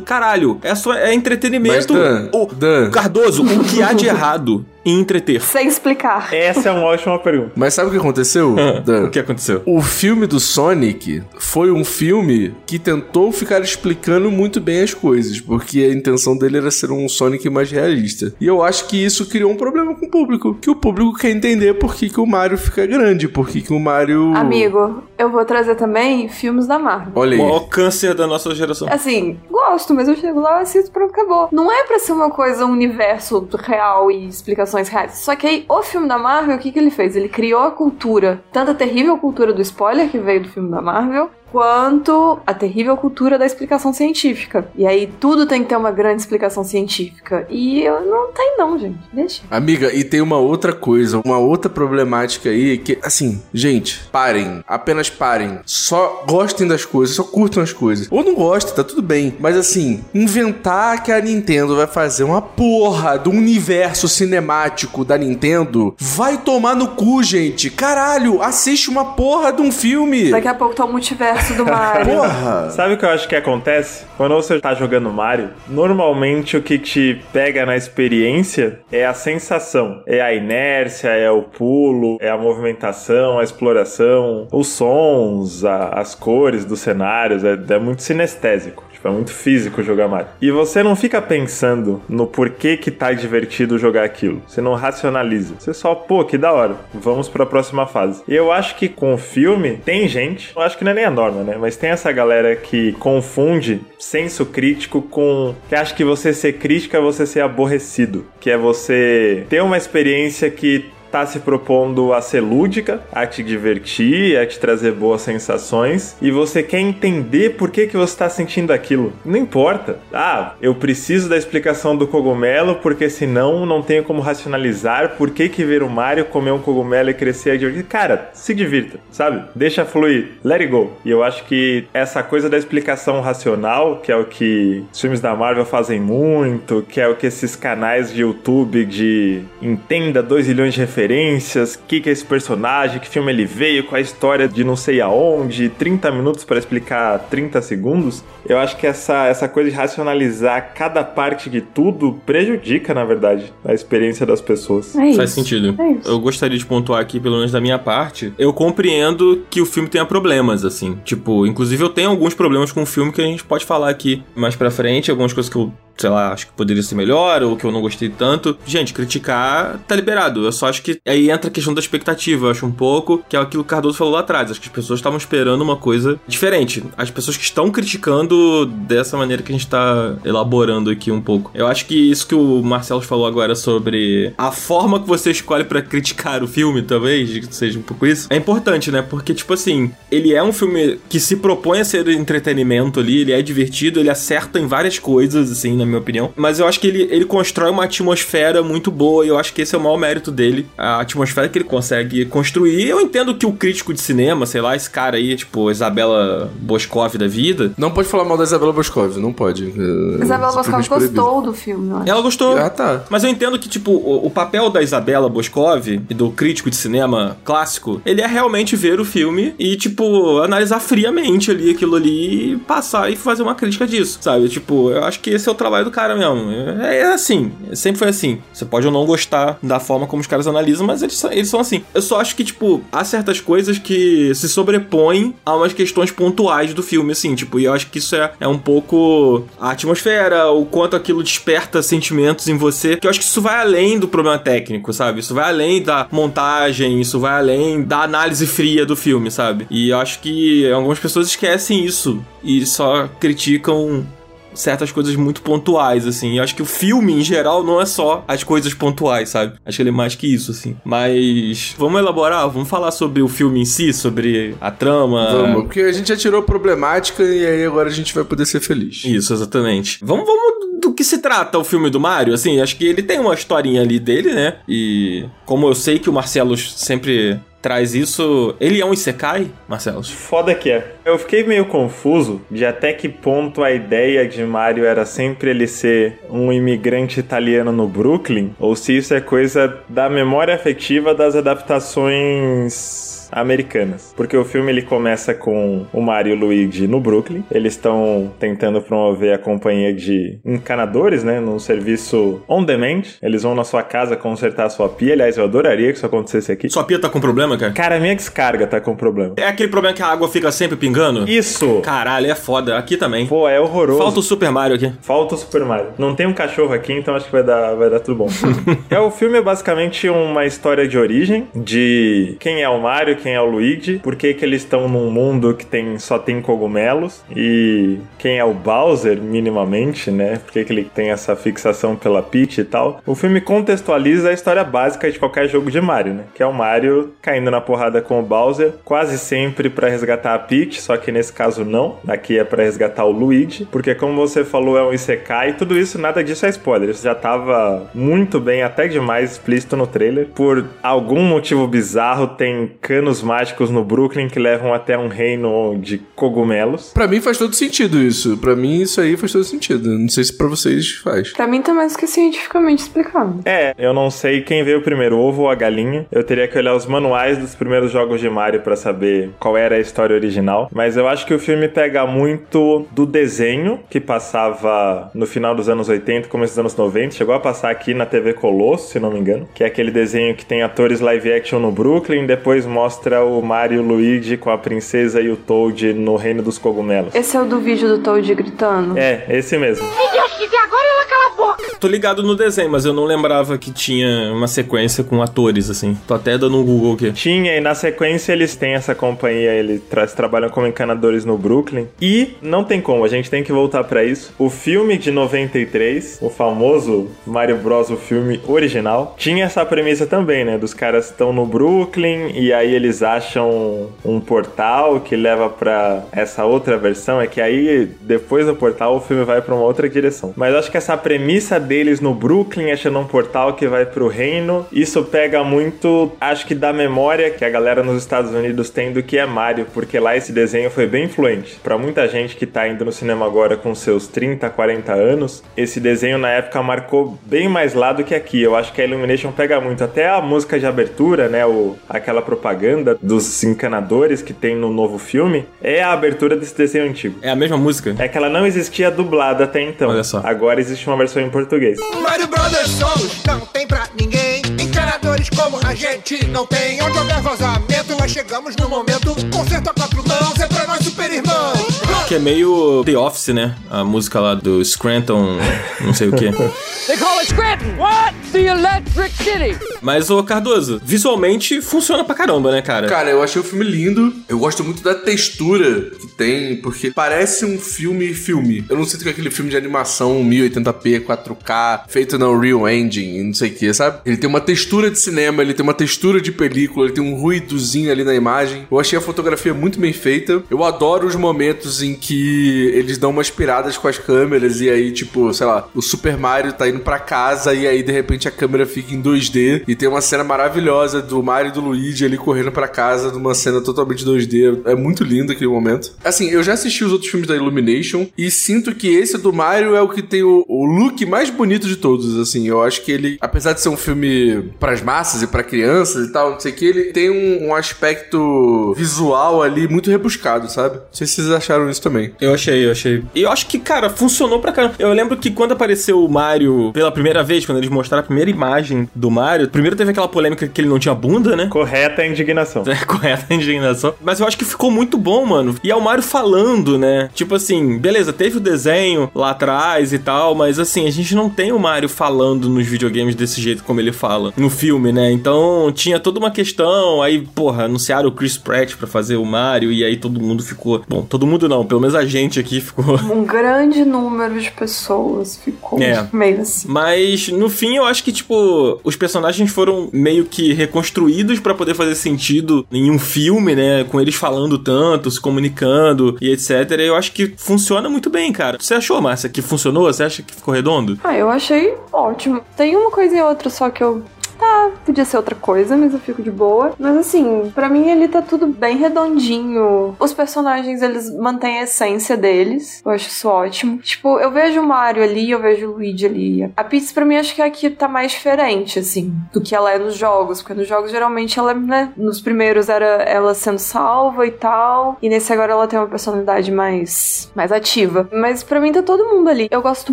caralho. É, só, é entretenimento. Mas, Dan, Ô, Dan. Cardoso, o que há de errado em entreter? Sem explicar. Essa é uma ótima pergunta. Mas sabe o que aconteceu, Dan? O que aconteceu? O filme do Sonic foi um filme que tentou ficar explicando muito bem as coisas, porque a intenção dele era ser um Sonic mais realista. E eu acho que isso criou um problema com o público, que o público quer entender por que, que o Mario fica grande, por que, que o Mario... Amigo, eu vou trazer também filmes da Marvel. Olha O aí. maior câncer da nossa geração. Assim, gosto, mas eu chego lá, assisto, pronto, acabou. Não é pra ser uma coisa, um universo real e explicações reais. Só que aí, o filme da Marvel, o que, que ele fez? Ele criou a cultura, tanto a terrível cultura do spoiler que veio do filme da Marvel, quanto a terrível cultura da explicação científica. E aí, tudo tem que ter uma grande explicação científica. E eu não tem, não, gente. Deixa. Amiga, e tem uma outra coisa, uma outra problemática aí que, assim, gente, parem, apenas parem. Só gostem das coisas, só curtam as coisas. Ou não gostem, tá tudo bem. Mas assim, inventar que a Nintendo vai fazer uma porra do universo cinemático da Nintendo, vai tomar no cu, gente. Caralho, assiste uma porra de um filme. Daqui a pouco tá o multiverso do Mario. Porra! Sabe o que eu acho que acontece? Quando você tá jogando Mario, normalmente o que te pega na experiência é a sensação. É a inércia, é o pulo, é a movimentação, a exploração, os sons, a- as cores dos cenários. É, é muito sinestésico. Tipo, é muito físico jogar Mario. E você não fica pensando no porquê que tá divertido jogar aquilo. Você não racionaliza. Você só, pô, que da hora. Vamos pra próxima fase. E eu acho que com o filme, tem gente, eu acho que não é nem a norma, né? Mas tem essa galera que confunde senso crítico com. que acha que você ser crítico é você ser aborrecido. Que é você ter uma experiência que tá se propondo a ser lúdica, a te divertir, a te trazer boas sensações e você quer entender por que que você tá sentindo aquilo. Não importa. Ah, eu preciso da explicação do cogumelo porque senão não tenho como racionalizar por que que ver o Mario comer um cogumelo e crescer é divertido. Cara, se divirta, sabe? Deixa fluir. Let it go. E eu acho que essa coisa da explicação racional, que é o que os filmes da Marvel fazem muito, que é o que esses canais de YouTube de entenda 2 milhões de referências, o que, que é esse personagem, que filme ele veio, qual a história de não sei aonde, 30 minutos para explicar 30 segundos. Eu acho que essa, essa coisa de racionalizar cada parte de tudo prejudica, na verdade, a experiência das pessoas. É isso. Faz sentido. É isso. Eu gostaria de pontuar aqui, pelo menos da minha parte, eu compreendo que o filme tenha problemas, assim. Tipo, inclusive eu tenho alguns problemas com o filme que a gente pode falar aqui mais pra frente, algumas coisas que eu sei lá, acho que poderia ser melhor ou que eu não gostei tanto. Gente, criticar tá liberado. Eu só acho que aí entra a questão da expectativa, eu acho um pouco, que é aquilo que o Cardoso falou lá atrás. Acho que as pessoas estavam esperando uma coisa diferente. As pessoas que estão criticando dessa maneira que a gente tá elaborando aqui um pouco. Eu acho que isso que o Marcelo falou agora sobre a forma que você escolhe para criticar o filme, talvez, seja um pouco isso, é importante, né? Porque, tipo assim, ele é um filme que se propõe a ser entretenimento ali, ele é divertido, ele acerta em várias coisas, assim, na minha opinião. Mas eu acho que ele, ele constrói uma atmosfera muito boa e eu acho que esse é o maior mérito dele. A atmosfera que ele consegue construir. Eu entendo que o crítico de cinema, sei lá, esse cara aí, tipo, Isabela Boscov da vida. Não pode falar mal da Isabela Boscov, não pode. É, Isabela Boscov gostou do filme, eu acho. Ela gostou. Ah, tá. Mas eu entendo que, tipo, o, o papel da Isabela Boscov e do crítico de cinema clássico, ele é realmente ver o filme e, tipo, analisar friamente ali aquilo ali e passar e fazer uma crítica disso, sabe? Tipo, eu acho que esse é o trabalho do cara mesmo. É, é assim, sempre foi assim. Você pode ou não gostar da forma como os caras analisam, mas eles, eles são assim. Eu só acho que, tipo, há certas coisas que se sobrepõem a umas questões pontuais do filme, assim, tipo, e eu acho que isso é, é um pouco a atmosfera, o quanto aquilo desperta sentimentos em você, que eu acho que isso vai além do problema técnico, sabe? Isso vai além da montagem, isso vai além da análise fria do filme, sabe? E eu acho que algumas pessoas esquecem isso e só criticam certas coisas muito pontuais, assim. Eu acho que o filme, em geral, não é só as coisas pontuais, sabe? Acho que ele é mais que isso, assim. Mas vamos elaborar, vamos falar sobre o filme em si, sobre a trama. Vamos, porque a gente já tirou problemática e aí agora a gente vai poder ser feliz. Isso, exatamente. Vamos, vamos do que se trata o filme do Mario, assim, acho que ele tem uma historinha ali dele, né? E como eu sei que o Marcelo sempre traz isso. Ele é um Isekai, Marcelo? Foda que é. Eu fiquei meio confuso de até que ponto a ideia de Mario era sempre ele ser um imigrante italiano no Brooklyn, ou se isso é coisa da memória afetiva das adaptações americanas. Porque o filme ele começa com o Mario e o Luigi no Brooklyn. Eles estão tentando promover a companhia de encanadores, né? Num serviço on demand. Eles vão na sua casa consertar a sua pia. Aliás, eu adoraria que isso acontecesse aqui. Sua pia tá com problema, cara? Cara, a minha descarga tá com problema. É aquele problema que a água fica sempre pingando? Isso! Caralho, é foda. Aqui também. Pô, é horroroso. Falta o Super Mario aqui. Falta o Super Mario. Não tem um cachorro aqui, então acho que vai dar, vai dar tudo bom. é, o filme é basicamente uma história de origem de quem é o Mario, quem é o Luigi, por que, que eles estão num mundo que tem, só tem cogumelos e quem é o Bowser, minimamente, né? Por que, que ele tem essa fixação pela Peach e tal. O filme contextualiza a história básica de qualquer jogo de Mario, né? Que é o Mario caindo na porrada com o Bowser, quase sempre para resgatar a Peach, só que nesse caso não. Aqui é para resgatar o Luigi, porque como você falou, é um Isekai, tudo isso, nada disso é spoiler. Isso já tava muito bem, até demais explícito no trailer. Por algum motivo bizarro, tem canos mágicos no Brooklyn que levam até um reino de cogumelos. Pra mim faz todo sentido isso. Pra mim isso aí faz todo sentido. Não sei se pra vocês faz. Pra mim tá mais que cientificamente explicado. É, eu não sei quem veio primeiro, o ovo ou a galinha. Eu teria que olhar os manuais dos primeiros jogos de Mario pra saber qual era a história original. Mas eu acho que o filme pega muito do desenho que passava no final dos anos 80, começo dos anos 90. Chegou a passar aqui na TV Colosso, se não me engano. Que é aquele desenho que tem atores live action no Brooklyn, depois mostra o Mario e o Luigi com a princesa e o Toad no reino dos cogumelos. Esse é o do vídeo do Toad gritando? É, esse mesmo. Se Deus quiser, agora ela cala a boca. Tô ligado no desenho, mas eu não lembrava que tinha uma sequência com atores, assim. Tô até dando um Google aqui. Tinha, e na sequência eles têm essa companhia, eles tra trabalham como encanadores no Brooklyn. E não tem como, a gente tem que voltar para isso. O filme de 93, o famoso Mario Bros, o filme original, tinha essa premissa também, né? Dos caras estão no Brooklyn e aí eles acham um portal que leva para essa outra versão. É que aí, depois do portal, o filme vai para uma outra direção. Mas eu acho que essa premissa deles no Brooklyn, achando um portal que vai pro reino, isso pega muito, acho que da memória que a galera nos Estados Unidos tem do que é Mario, porque lá esse desenho foi bem influente. Para muita gente que tá indo no cinema agora com seus 30, 40 anos, esse desenho na época marcou bem mais lá do que aqui. Eu acho que a Illumination pega muito. Até a música de abertura, né, o, aquela propaganda dos encanadores que tem no novo filme, é a abertura desse desenho antigo. É a mesma música? É que ela não existia dublada até então. Olha só. Agora existe uma versão em português. Mario Brothers somos, não tem pra ninguém. Encanadores como a gente não tem. Onde houver vazamento, nós chegamos no momento. Concerto a quatro mãos, é pra nós super irmãos. Que é meio The Office, né? A música lá do Scranton, não sei o quê. They call it Scranton. What? The Electric City. Mas, ô Cardoso, visualmente funciona pra caramba, né, cara? Cara, eu achei o filme lindo. Eu gosto muito da textura que tem, porque parece um filme-filme. Eu não sinto que é aquele filme de animação 1080p, 4K, feito na Unreal Engine, não sei o que, sabe? Ele tem uma textura de cinema, ele tem uma textura de película, ele tem um ruidozinho ali na imagem. Eu achei a fotografia muito bem feita. Eu adoro os momentos em que eles dão umas piradas com as câmeras e aí, tipo, sei lá, o Super Mario tá indo pra casa e aí de repente a câmera fica em 2D e tem uma cena maravilhosa do Mario e do Luigi ali correndo pra casa numa cena totalmente 2D. É muito lindo aquele momento. Assim, eu já assisti os outros filmes da Illumination e sinto que esse do Mario é o que tem o, o look mais bonito de todos, assim. Eu acho que ele, apesar de ser um filme pras massas e pra crianças e tal, não sei o que, ele tem um, um aspecto visual ali muito rebuscado, sabe? Não sei se vocês acharam isso também. Eu achei, eu achei. E eu acho que, cara, funcionou pra caramba. Eu lembro que quando apareceu o Mario pela primeira vez, quando eles mostraram a primeira imagem do Mario, primeiro teve aquela polêmica que ele não tinha bunda, né? Correta a indignação. É, correta a indignação. Mas eu acho que ficou muito bom, mano. E é o Mario falando, né? Tipo assim, beleza, teve o desenho lá atrás e tal, mas assim, a gente não tem o Mario falando nos videogames desse jeito como ele fala no filme, né? Então tinha toda uma questão, aí, porra, anunciaram o Chris Pratt pra fazer o Mario e aí todo mundo ficou. Bom, todo mundo não, pelo menos a gente aqui ficou. Um grande número de pessoas ficou É. meio assim. Mas no fim eu acho que, tipo, os personagens foram meio que reconstruídos pra poder fazer sentido em um filme, né? Com eles falando tanto, se comunicando e etc. Eu acho que funciona muito bem, cara. Você achou, Márcia, que funcionou? Você acha que ficou redondo? Ah, eu achei ótimo. Tem uma coisa e outra só que eu. Tá, podia ser outra coisa, mas eu fico de boa. Mas assim, pra mim ali tá tudo bem redondinho. Os personagens, eles mantêm a essência deles. Eu acho isso ótimo. Tipo, eu vejo o Mario ali, eu vejo o Luigi ali. A Peach, pra mim, acho que aqui tá mais diferente, assim, do que ela é nos jogos. Porque nos jogos, geralmente, ela, né, nos primeiros era ela sendo salva e tal. E nesse agora ela tem uma personalidade mais, mais ativa. Mas pra mim tá todo mundo ali. Eu gosto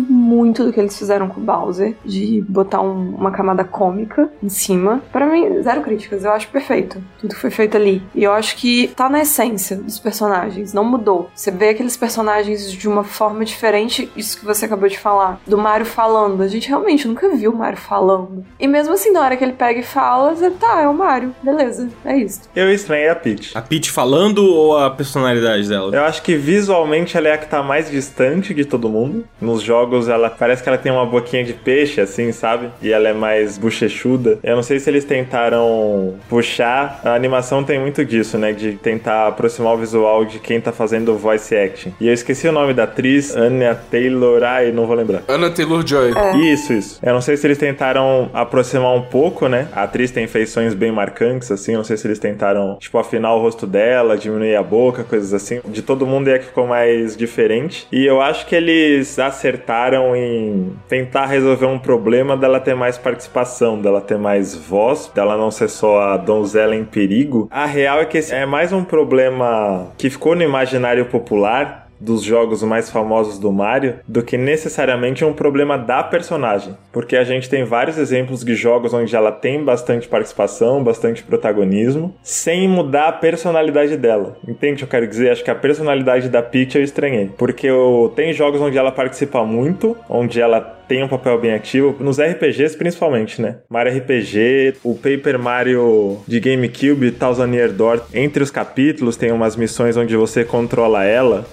muito do que eles fizeram com o Bowser, de botar um- uma camada cômica em cima. Pra mim, zero críticas. Eu acho perfeito. Tudo que foi feito ali. E eu acho que tá na essência dos personagens. Não mudou. Você vê aqueles personagens de uma forma diferente. Isso que você acabou de falar. Do Mario falando. A gente realmente nunca viu o Mario falando. E mesmo assim, na hora que ele pega e fala, você, tá, é o Mario. Beleza. É isso. Eu estranhei a Peach. A Peach falando ou a personalidade dela? Eu acho que visualmente ela é a que tá mais distante de todo mundo. Nos jogos ela parece que ela tem uma boquinha de peixe, assim, sabe? E ela é mais bochechuda. Eu não sei se eles tentaram puxar. A animação tem muito disso, né? De tentar aproximar o visual de quem tá fazendo o voice acting. E eu esqueci o nome da atriz, Anya Taylor. Ai, não vou lembrar. Anna Taylor-Joy. Isso, isso. Eu não sei se eles tentaram aproximar um pouco, né? A atriz tem feições bem marcantes, assim. Eu não sei se eles tentaram, tipo, afinar o rosto dela, diminuir a boca, coisas assim. De todo mundo é que ficou mais diferente. E eu acho que eles acertaram em tentar resolver um problema dela ter mais participação, dela ter mais voz, dela não ser só a donzela em perigo. A real é que é mais um problema que ficou no imaginário popular dos jogos mais famosos do Mario do que necessariamente um problema da personagem. Porque a gente tem vários exemplos de jogos onde ela tem bastante participação, bastante protagonismo, sem mudar a personalidade dela. Entende o que eu quero dizer? Acho que a personalidade da Peach eu estranhei. Porque eu, tem jogos onde ela participa muito, onde ela tem um papel bem ativo, nos RPGs principalmente, né? Mario RPG, o Paper Mario de GameCube, Thousand Year Door, entre os capítulos tem umas missões onde você controla ela,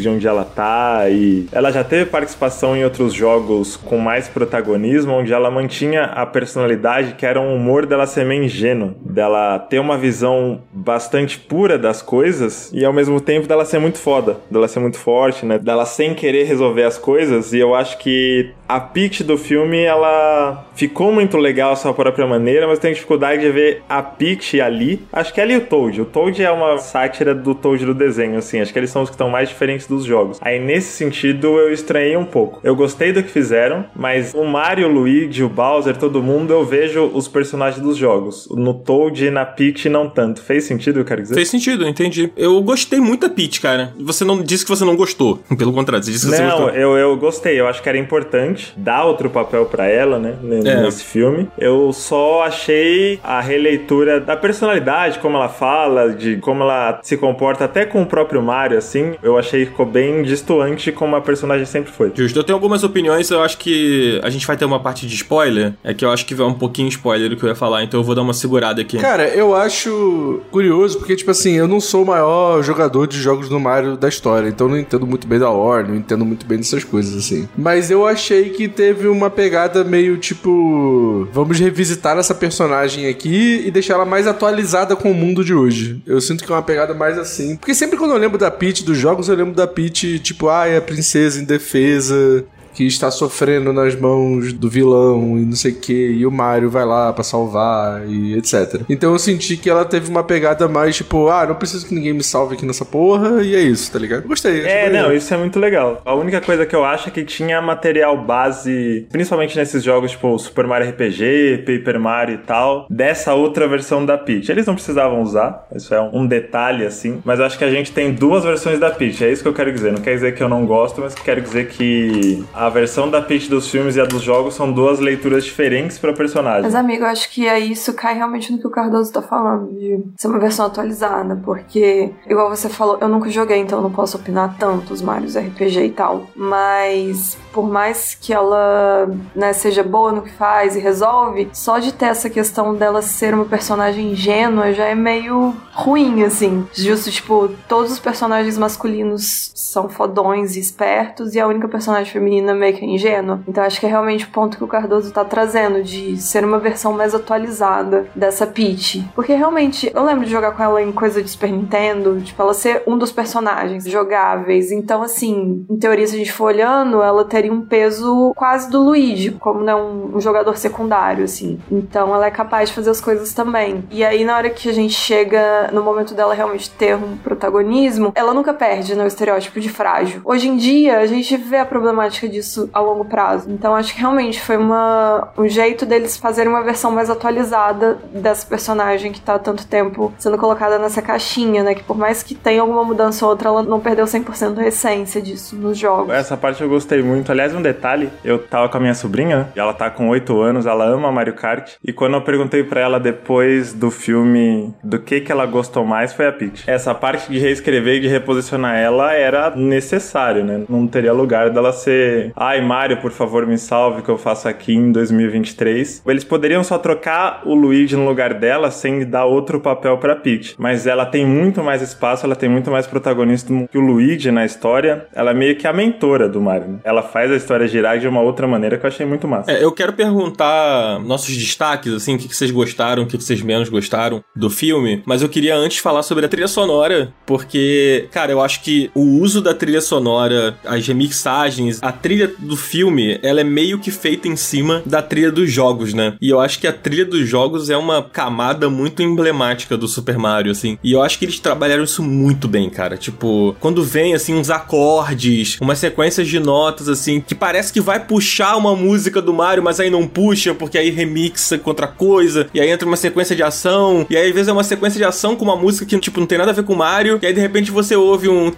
de onde ela tá e ela já teve participação em outros jogos com mais protagonismo, onde ela mantinha a personalidade que era um humor dela ser meio ingênua, dela ter uma visão bastante pura das coisas e ao mesmo tempo dela ser muito foda, dela ser muito forte, né? Dela sem querer resolver as coisas e eu acho que a Peach do filme, ela ficou muito legal à sua própria maneira, mas tenho dificuldade de ver a Peach ali. Acho que ela e o Toad. O Toad é uma sátira do Toad do desenho, assim. Acho que eles são os que estão mais diferentes dos jogos. Aí, nesse sentido, eu estranhei um pouco. Eu gostei do que fizeram, mas o Mario, o Luigi, o Bowser, todo mundo, eu vejo os personagens dos jogos. No Toad e na Peach, não tanto. Fez sentido, eu quero dizer? Fez sentido, entendi. Eu gostei muito da Peach, cara. Você não disse que você não gostou. Pelo contrário, você disse que você Não, gostou. eu, eu gostei. Eu acho que era importante dá outro papel para ela, né, É. nesse filme. Eu só achei a releitura da personalidade, como ela fala, de como ela se comporta até com o próprio Mario, assim, eu achei que ficou bem distoante como a personagem sempre foi. Justo, eu tenho algumas opiniões, eu acho que a gente vai ter uma parte de spoiler, é que eu acho que vai um pouquinho spoiler do que eu ia falar, então eu vou dar uma segurada aqui. Cara, eu acho curioso, porque, tipo assim, eu não sou o maior jogador de jogos do Mario da história, então não entendo muito bem da lore, não entendo muito bem dessas coisas, assim. Mas eu achei que teve uma pegada meio tipo. Vamos revisitar essa personagem aqui e deixar ela mais atualizada com o mundo de hoje. Eu sinto que é uma pegada mais assim. Porque sempre quando eu lembro da Peach dos jogos, eu lembro da Peach, tipo, ah, é a princesa indefesa que está sofrendo nas mãos do vilão e não sei o que, e o Mario vai lá pra salvar e etc. Então eu senti que ela teve uma pegada mais tipo, ah, não preciso que ninguém me salve aqui nessa porra, e é isso, tá ligado? Gostei. É, não, isso é muito legal. A única coisa que eu acho é que tinha material base, principalmente nesses jogos tipo Super Mario RPG, Paper Mario e tal, dessa outra versão da Peach. Eles não precisavam usar, isso é um um detalhe assim, mas eu acho que a gente tem duas versões da Peach, é isso que eu quero dizer. Não quer dizer que eu não gosto, mas quero dizer que a versão da Peach dos filmes e a dos jogos são duas leituras diferentes para personagem. Mas, amigo, eu acho que aí isso cai realmente no que o Cardoso tá falando, de ser uma versão atualizada, porque, igual você falou, eu nunca joguei, então eu não posso opinar tanto os Marios RPG e tal, mas por mais que ela né, seja boa no que faz e resolve, só de ter essa questão dela ser uma personagem ingênua já é meio ruim, assim. Justo, tipo, todos os personagens masculinos são fodões e espertos, e a única personagem feminina meio que é ingênua. Então acho que é realmente o ponto que o Cardoso tá trazendo, de ser uma versão mais atualizada dessa Peach. Porque realmente, eu lembro de jogar com ela em coisa de Super Nintendo, tipo, ela ser um dos personagens jogáveis. Então, assim, em teoria, se a gente for olhando, ela teria um peso quase do Luigi, como né, um, um jogador secundário, assim. Então ela é capaz de fazer as coisas também. E aí, na hora que a gente chega no momento dela realmente ter um protagonismo, ela nunca perde no estereótipo de frágil. Hoje em dia, a gente vê a problemática disso a longo prazo. Então acho que realmente foi uma, um jeito deles fazerem uma versão mais atualizada dessa personagem que tá há tanto tempo sendo colocada nessa caixinha, né? Que por mais que tenha alguma mudança ou outra, ela não perdeu 100% a essência disso nos jogos. Essa parte eu gostei muito. Aliás, um detalhe, eu tava com a minha sobrinha, né? Ela tá com 8 anos, ela ama Mario Kart. E quando eu perguntei pra ela depois do filme do que que ela gostou mais, foi a Peach. Essa parte de reescrever e de reposicionar ela era necessário, né? Não teria lugar dela ser, ai Mario, por favor, me salve que eu faço aqui em 2023. Eles poderiam só trocar o Luigi no lugar dela sem dar outro papel pra Peach. Mas ela tem muito mais espaço, ela tem muito mais protagonismo que o Luigi na história. Ela é meio que a mentora do Mario. né? Ela faz a história girar de uma outra maneira que eu achei muito massa. É, eu quero perguntar nossos destaques, assim, o que, que vocês gostaram, o que, que vocês menos gostaram do filme, mas eu queria antes falar sobre a trilha sonora, porque, cara, eu acho que o uso da trilha sonora, as remixagens, a trilha do filme, ela é meio que feita em cima da trilha dos jogos, né? E eu acho que a trilha dos jogos é uma camada muito emblemática do Super Mario, assim, e eu acho que eles trabalharam isso muito bem, cara. Tipo, quando vem, assim, uns acordes, umas sequências de notas, assim, que parece que vai puxar uma música do Mario, mas aí não puxa, porque aí remixa com outra coisa, e aí entra uma sequência de ação, e aí às vezes é uma sequência de ação com uma música que, tipo, não tem nada a ver com o Mario, e aí de repente você ouve um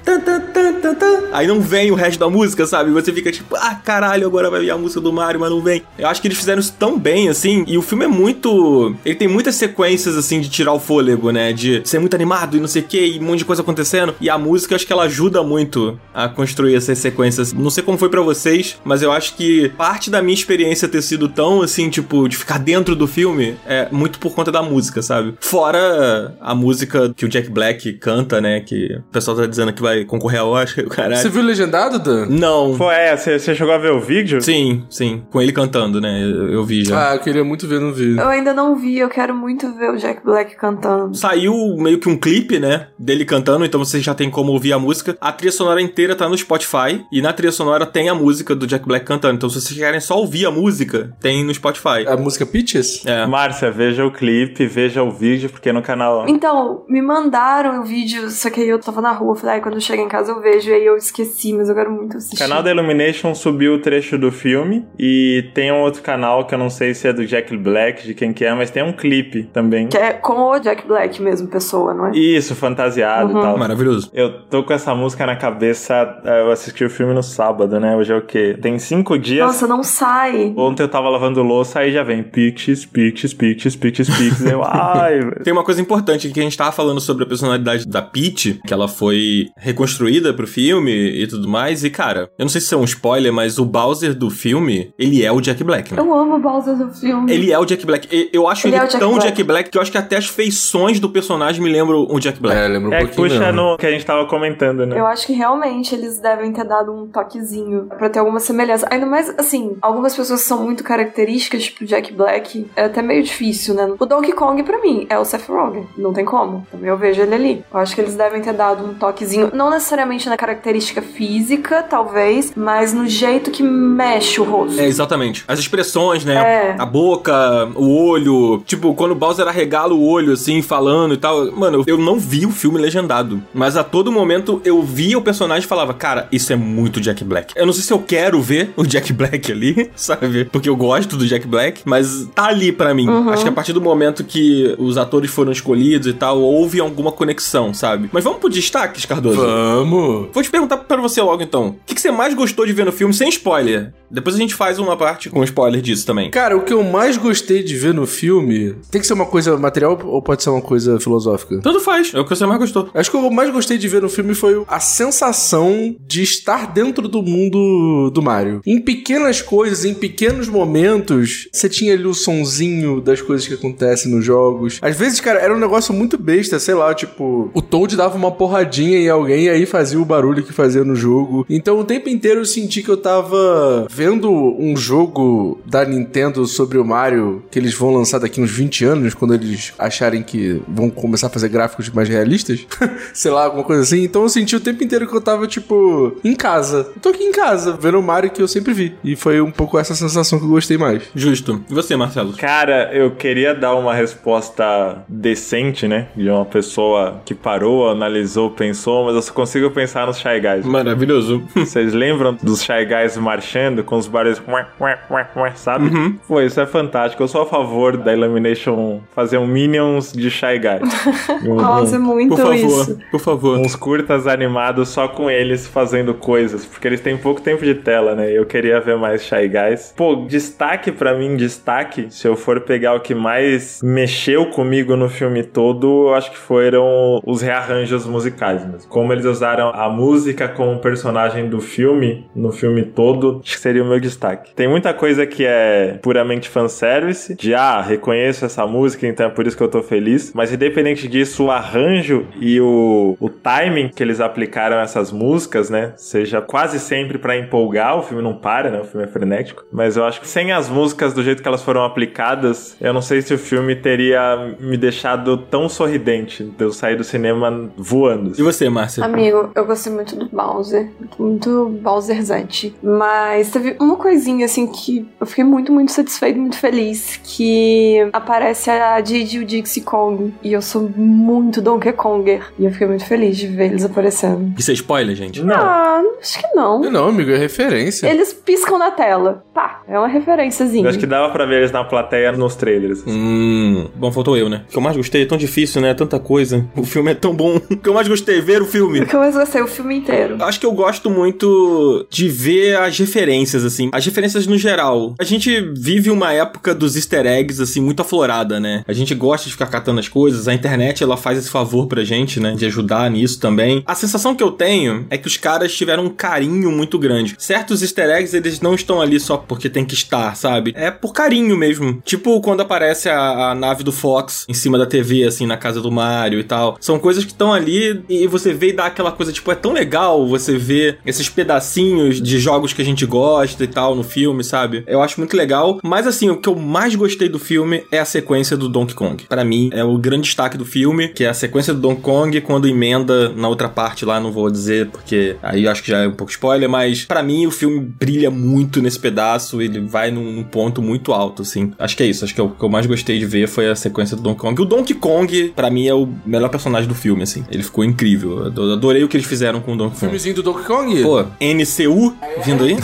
aí não vem o resto da música, sabe? Você fica tipo, ah, caralho, agora vai vir a música do Mario, mas não vem. Eu acho que eles fizeram isso tão bem, assim, e o filme é muito. Ele tem muitas sequências, assim, de tirar o fôlego, né? De ser muito animado e não sei o que, e um monte de coisa acontecendo, e a música, acho que ela ajuda muito a construir essas sequências. Não sei como foi pra vocês, mas eu acho que parte da minha experiência ter sido tão, assim, tipo, de ficar dentro do filme é muito por conta da música, sabe? Fora a música que o Jack Black canta, né? Que o pessoal tá dizendo que vai concorrer ao Oscar, o caralho. Você viu legendado, Dan? Não. Pô, é, você você chegou a ver o vídeo? Sim, sim. Com ele cantando, né? Eu, eu vi já. Ah, eu queria muito ver no vídeo. Eu ainda não vi, eu quero muito ver o Jack Black cantando. Saiu meio que um clipe, né? Dele cantando, então você já tem como ouvir a música. A trilha sonora inteira tá no Spotify. E na trilha sonora tem a música do Jack Black cantando. Então se vocês querem só ouvir a música, tem no Spotify. A música Peaches? É. Márcia, veja o clipe, veja o vídeo, porque no canal. Então, me mandaram o vídeo, só que aí eu tava na rua, falei, ai, quando eu chegar em casa eu vejo, e aí eu esqueci, mas eu quero muito O assistir. canal da Illumination Illumination subiu o trecho do filme e tem um outro canal que eu não sei se é do Jack Black, de quem que é, mas tem um clipe também. Que é com o Jack Black mesmo, pessoa, não é? Isso, fantasiado Uhum. e tal. Maravilhoso. Eu tô com essa música na cabeça, eh, eu assisti o filme no sábado, né? Hoje é o quê? Tem cinco dias. Nossa, não sai. Ontem eu tava lavando louça, aí já vem Pixies, Pixies, Pixies, Pixies, Pixies. eu, ai, velho. Tem uma coisa importante que a gente tava falando sobre a personalidade da Peach, que ela foi reconstruída pro filme e tudo mais. E, cara, eu não sei se é um spoiler, mas o Bowser do filme, ele é o Jack Black, né? Eu amo o Bowser do filme. Ele é o Jack Black. E- Eu acho Ele ele, é o Jack tão Black. Jack Black que eu acho que até as feições do personagem me lembram o Jack Black. É, lembra um É, pouquinho puxa mesmo. no que a gente tava comentando, né? Eu acho que realmente eles devem ter dado um toquezinho pra ter alguma semelhança. Ainda mais, assim, algumas pessoas são muito características, tipo Jack Black, é até meio difícil, né? O Donkey Kong, pra mim, é o Seth Rogen. Não tem como. Também eu vejo ele ali. Eu acho que eles devem ter dado um toquezinho, não necessariamente na característica física, talvez, mas no jeito que mexe o rosto. É, exatamente. As expressões, né? É. A boca, o olho. Tipo, quando o Bowser arregala o olho, assim, falando e tal. Mano, eu não vi o filme legendado. Mas a todo momento eu via o personagem e falava, cara, isso é muito Jack Black. Eu não sei se eu quero ver o Jack Black ali, sabe? Porque eu gosto do Jack Black, mas tá ali pra mim. Acho que a partir do momento que os atores foram escolhidos e tal, houve alguma conexão, sabe? Mas vamos pro destaques, Cardoso? Vamos! Vou te perguntar pra você logo então. O que, que você mais gostou de ver no filme sem spoiler? Depois a gente faz uma parte com spoiler disso também. Cara, o que eu mais gostei de ver no filme tem que ser uma coisa material ou pode ser uma coisa filosófica? Tanto faz, é o que você mais gostou. Acho que o que eu mais gostei de ver no filme foi a sensação de estar dentro do mundo do Mario. Em pequenas coisas, em pequenos momentos, você tinha ali o sonzinho das coisas que acontecem nos jogos. Às vezes, cara, era um negócio muito besta, sei lá, tipo, o Toad dava uma porradinha em alguém e aí fazia o barulho que fazia no jogo. Então, o tempo inteiro eu senti que eu tava vendo um jogo da Nintendo sobre o Mario que eles vão lançar daqui uns 20 anos, quando eles acharem que vão começar a fazer gráficos mais realistas. sei lá, alguma coisa assim. Então eu senti o tempo inteiro que eu tava, tipo, em casa. Eu tô aqui em casa, vendo o Mario que eu sempre vi. E foi um pouco essa sensação que eu gostei mais. Justo. E você, Marcelo? Cara, eu queria dar uma resposta decente, né? De uma pessoa que parou, analisou, pensou, mas eu só consigo pensar nos Shy Guys. Maravilhoso. Vocês lembram dos Shy Guys marchando com os barulhos, sabe? Uhum. Pô, isso é fantástico. Eu sou a favor da Illumination fazer um Minions de Shy Guys. Nossa, é um- muito por favor, isso. por favor. uns curtas animados só com eles fazendo coisas, porque eles têm pouco tempo de tela, né? Eu queria ver mais Shy Guys. Pô, destaque pra mim, destaque, se eu for pegar o que mais mexeu comigo no filme todo, eu acho que foram os rearranjos musicais mesmo. Como eles usaram a música como personagem do filme, no filme todo, acho que seria o meu destaque. Tem muita coisa que é puramente fanservice, de ah, reconheço essa música, então é por isso que eu tô feliz, mas independente disso, o arranjo e o, o timing que eles aplicaram essas músicas, né, seja quase sempre pra empolgar, o filme não para, né, o filme é frenético, mas eu acho que sem as músicas do jeito que elas foram aplicadas, eu não sei se o filme teria me deixado tão sorridente de eu sair do cinema voando. E você, Márcia? Amigo, eu gostei muito do Bowser. Muito Bowserzete. Mas teve uma coisinha, assim, que eu fiquei muito, muito satisfeito, muito feliz. Que aparece a Didi e o Dixie Kong. E eu sou muito Donkey Konger. E eu fiquei muito feliz de ver eles aparecendo. Isso é spoiler, gente? Não. Ah, acho que não. Não, amigo, é referência. Eles piscam na tela. Pá, é uma referenciazinha. Eu acho que dava pra ver eles na plateia nos trailers. Hum. Bom, faltou eu, né? O que eu mais gostei é tão difícil, né? Tanta coisa. O filme é tão bom. O que eu mais gostei é ver o filme. O que eu mais gostei, o filme inteiro. Acho que eu gosto muito de ver as referências, assim. As referências no geral. A gente vive uma época dos easter eggs, assim, muito aflorada, né? A gente gosta de ficar catando as coisas. A internet, ela faz esse favor pra gente, né? De ajudar nisso também. A sensação que eu tenho é que os caras tiveram um carinho muito grande. Certos easter eggs, eles não estão ali só porque tem que estar, sabe? É por carinho mesmo. Tipo quando aparece a, a nave do Fox em cima da TV, assim, na casa do Mario e tal. São coisas que estão ali e você vê e dá aquela coisa, tipo, é tão legal você ver esses pedacinhos de jogos que a gente gosta e tal no filme, sabe? Eu acho muito legal. Mas assim, o que eu mais gostei do filme é a sequência do Donkey Kong. Para mim, é o grande destaque do filme, que é a sequência do Donkey Kong quando emenda na outra parte lá, não vou dizer porque aí acho que já é um pouco spoiler, mas para mim o filme brilha muito nesse pedaço, ele vai num, ponto muito alto, assim. Acho que é isso, acho que é o que eu mais gostei de ver foi a sequência do Donkey Kong. O Donkey Kong, para mim, é o melhor personagem do filme, assim. Ele ficou incrível. Eu adorei o que eles fizeram com o Donkey Kong. Filmezinho do Donkey Kong? Pô, NCU vindo aí?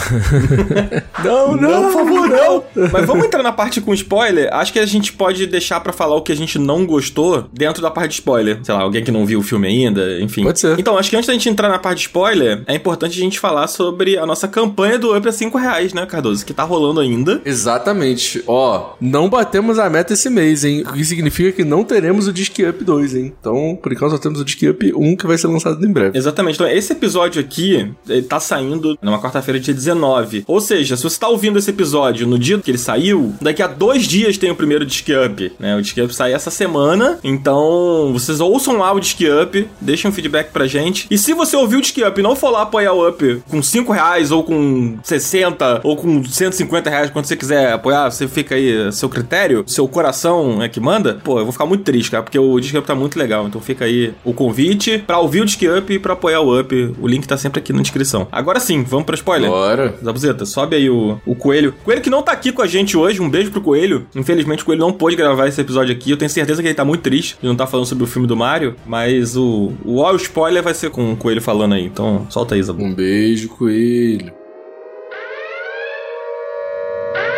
não, não, não, por favor, não. Mas vamos entrar na parte com spoiler. Acho que a gente pode deixar para falar o que a gente não gostou dentro da parte de spoiler. Sei lá, alguém que não viu o filme ainda, enfim. Pode ser. Então, acho que antes da gente entrar na parte de spoiler, é importante a gente falar sobre a nossa campanha do Up a 5 reais, né, Cardoso? Que tá rolando ainda. Exatamente. Ó, não batemos a meta esse mês, hein? O que significa que não teremos o Disc Up 2, hein? Então, por enquanto, só temos o Disc Up 1 que vai ser lançado em breve. Exatamente. Então, esse episódio aqui, ele tá saindo numa quarta-feira, dia 19. Ou seja, se você tá ouvindo esse episódio no dia que ele saiu, daqui a dois dias tem o primeiro Disc Up, né? O Disc Up sai essa semana, então vocês ouçam lá o Disc Up, deixem um feedback pra gente. E se você ouviu o Disc Up e não for lá apoiar o Up com 5 reais, ou com 60, ou com 150 reais, quando você quiser apoiar, você fica aí, seu critério, seu coração é que manda, pô, eu vou ficar muito triste, cara, porque o Disc Up tá muito legal. Então fica aí o convite pra ouvir o Disc Up e pra apoiar o Up. O link tá sempre aqui na descrição. Agora sim, vamos pra spoiler. Bora. Zabuzeta, sobe aí o, o Coelho. Coelho que não tá aqui com a gente hoje, um beijo pro Coelho. Infelizmente o Coelho não pôde gravar esse episódio aqui. Eu tenho certeza que ele tá muito triste de não tá falando sobre o filme do Mario, mas o, o all spoiler vai ser com o Coelho falando aí. Então solta aí, Zabu. Um beijo, Coelho.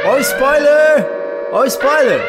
Ó o spoiler! Ó o spoiler!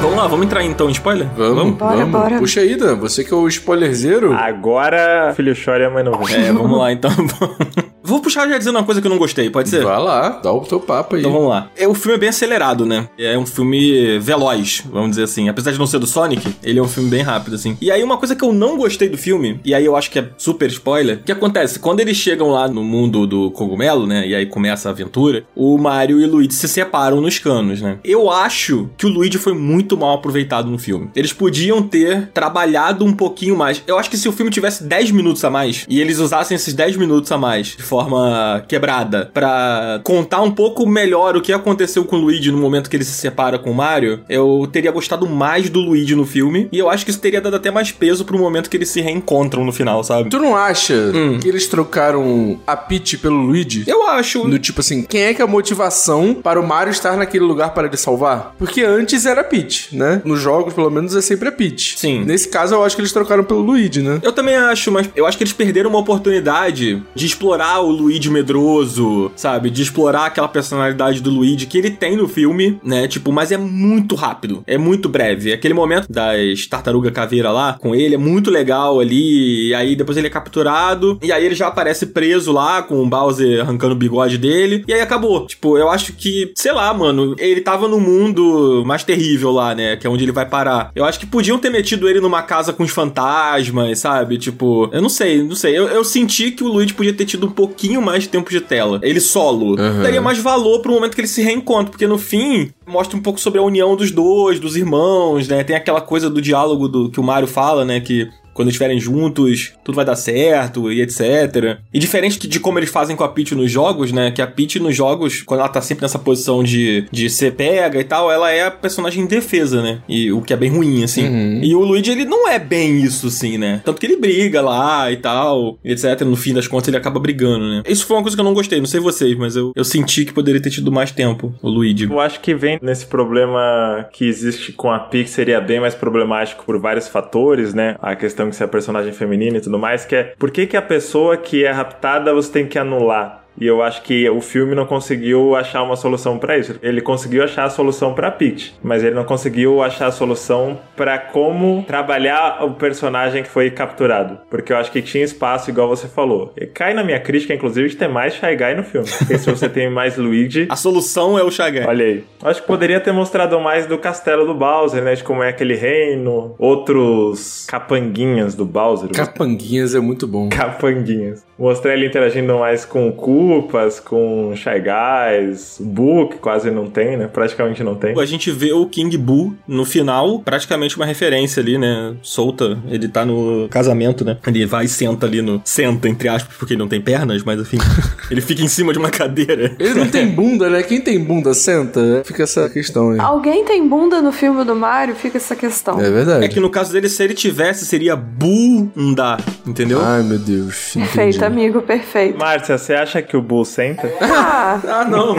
Vamos lá, vamos entrar então em spoiler? Vamos, vamos. Bora, vamos. bora. Puxa aí, Dan, você que é o spoilerzeiro. Agora, filho chora e a mãe não vê. É, vamos lá então. Vou puxar já dizendo uma coisa que eu não gostei, pode ser? Vai lá, dá o teu papo aí. Então vamos lá. É, o filme é bem acelerado, né? É um filme veloz, vamos dizer assim. Apesar de não ser do Sonic, ele é um filme bem rápido, assim. E aí uma coisa que eu não gostei do filme, e aí eu acho que é super spoiler, o que acontece? Quando eles chegam lá no mundo do cogumelo, né? E aí começa a aventura, o Mario e o Luigi se separam nos canos, né? Eu acho que o Luigi foi muito mal aproveitado no filme. Eles podiam ter trabalhado um pouquinho mais. Eu acho que se o filme tivesse 10 minutos a mais, e eles usassem esses 10 minutos a mais de forma quebrada para contar um pouco melhor o que aconteceu com o Luigi no momento que ele se separa com o Mario, eu teria gostado mais do Luigi no filme e eu acho que isso teria dado até mais peso pro momento que eles se reencontram no final, sabe? Tu não acha Hum. que eles trocaram a Peach pelo Luigi? Eu acho. No tipo assim, quem é que é a motivação para o Mario estar naquele lugar para ele salvar? Porque antes era a Peach, né? Nos jogos, pelo menos, é sempre a Peach. Sim. Nesse caso, eu acho que eles trocaram pelo Luigi, né? Eu também acho, mas eu acho que eles perderam uma oportunidade de explorar o Luigi medroso, sabe? De explorar aquela personalidade do Luigi que ele tem no filme, né? Tipo, mas é muito rápido, é muito breve. Aquele momento das tartaruga caveira lá com ele é muito legal ali, e aí depois ele é capturado, e aí ele já aparece preso lá com o Bowser arrancando o bigode dele, e aí acabou. Tipo, eu acho que, sei lá, mano, ele tava no mundo mais terrível lá, né? Que é onde ele vai parar. Eu acho que podiam ter metido ele numa casa com os fantasmas, sabe? Tipo, eu não sei, não sei. Eu, eu senti que o Luigi podia ter tido um pouquinho mais de tempo de tela. Ele solo. Uhum. Daria mais valor pro momento que ele se reencontra, porque no fim mostra um pouco sobre a união dos dois, dos irmãos, né? Tem aquela coisa do diálogo do que o Mario fala, né? Que quando estiverem juntos, tudo vai dar certo e etc. E diferente de como eles fazem com a Peach nos jogos, né? Que a Peach nos jogos, quando ela tá sempre nessa posição de, de ser pega e tal, ela é a personagem indefesa, né? E o que é bem ruim, assim. Uhum. E o Luigi, ele não é bem isso, assim, né? Tanto que ele briga lá e tal, etc. No fim das contas, ele acaba brigando, né? Isso foi uma coisa que eu não gostei, não sei vocês, mas eu, eu senti que poderia ter tido mais tempo, o Luigi. Eu acho que vem nesse problema que existe com a Pix, seria bem mais problemático por vários fatores, né? A questão que você é personagem feminina e tudo mais, que é por que, que a pessoa que é raptada você tem que anular? E eu acho que o filme não conseguiu achar uma solução pra isso. Ele conseguiu achar a solução pra Peach, mas ele não conseguiu achar a solução pra como trabalhar o personagem que foi capturado. Porque eu acho que tinha espaço, igual você falou. E cai na minha crítica, inclusive, de ter mais Shy Guy no filme. Porque se você tem mais Luigi, A solução é o Shagan. Olha aí. Acho que poderia ter mostrado mais do castelo do Bowser, né? De como é aquele reino. Outros capanguinhas do Bowser. Capanguinhas é muito bom. Capanguinhas. Mostrar ele interagindo mais com o Cu Koopas, com Shy Guys, Boo, que quase não tem, né? Praticamente não tem. A gente vê o King Boo no final, praticamente uma referência ali, né? Solta. Ele tá no casamento, né? Ele vai e senta ali no. Senta, entre aspas, porque ele não tem pernas, mas enfim. ele fica em cima de uma cadeira. Ele não tem bunda, né? Quem tem bunda senta? Fica essa questão aí. Alguém tem bunda no filme do Mario? Fica essa questão. É verdade. É que no caso dele, se ele tivesse, seria bunda, entendeu? Ai, meu Deus. Perfeito, entendi. amigo, perfeito. Márcia, você acha que o Bull senta? Ah, Ah, não.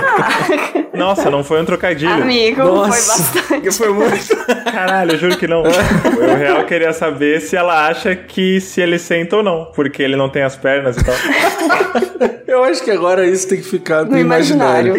Nossa, não foi um trocadilho. amigo, foi Nossa. bastante. Foi muito. Caralho, eu juro que não. Eu real queria saber se ela acha que se ele senta ou não, porque ele não tem as pernas e tal. Eu acho que agora isso tem que ficar no, No imaginário.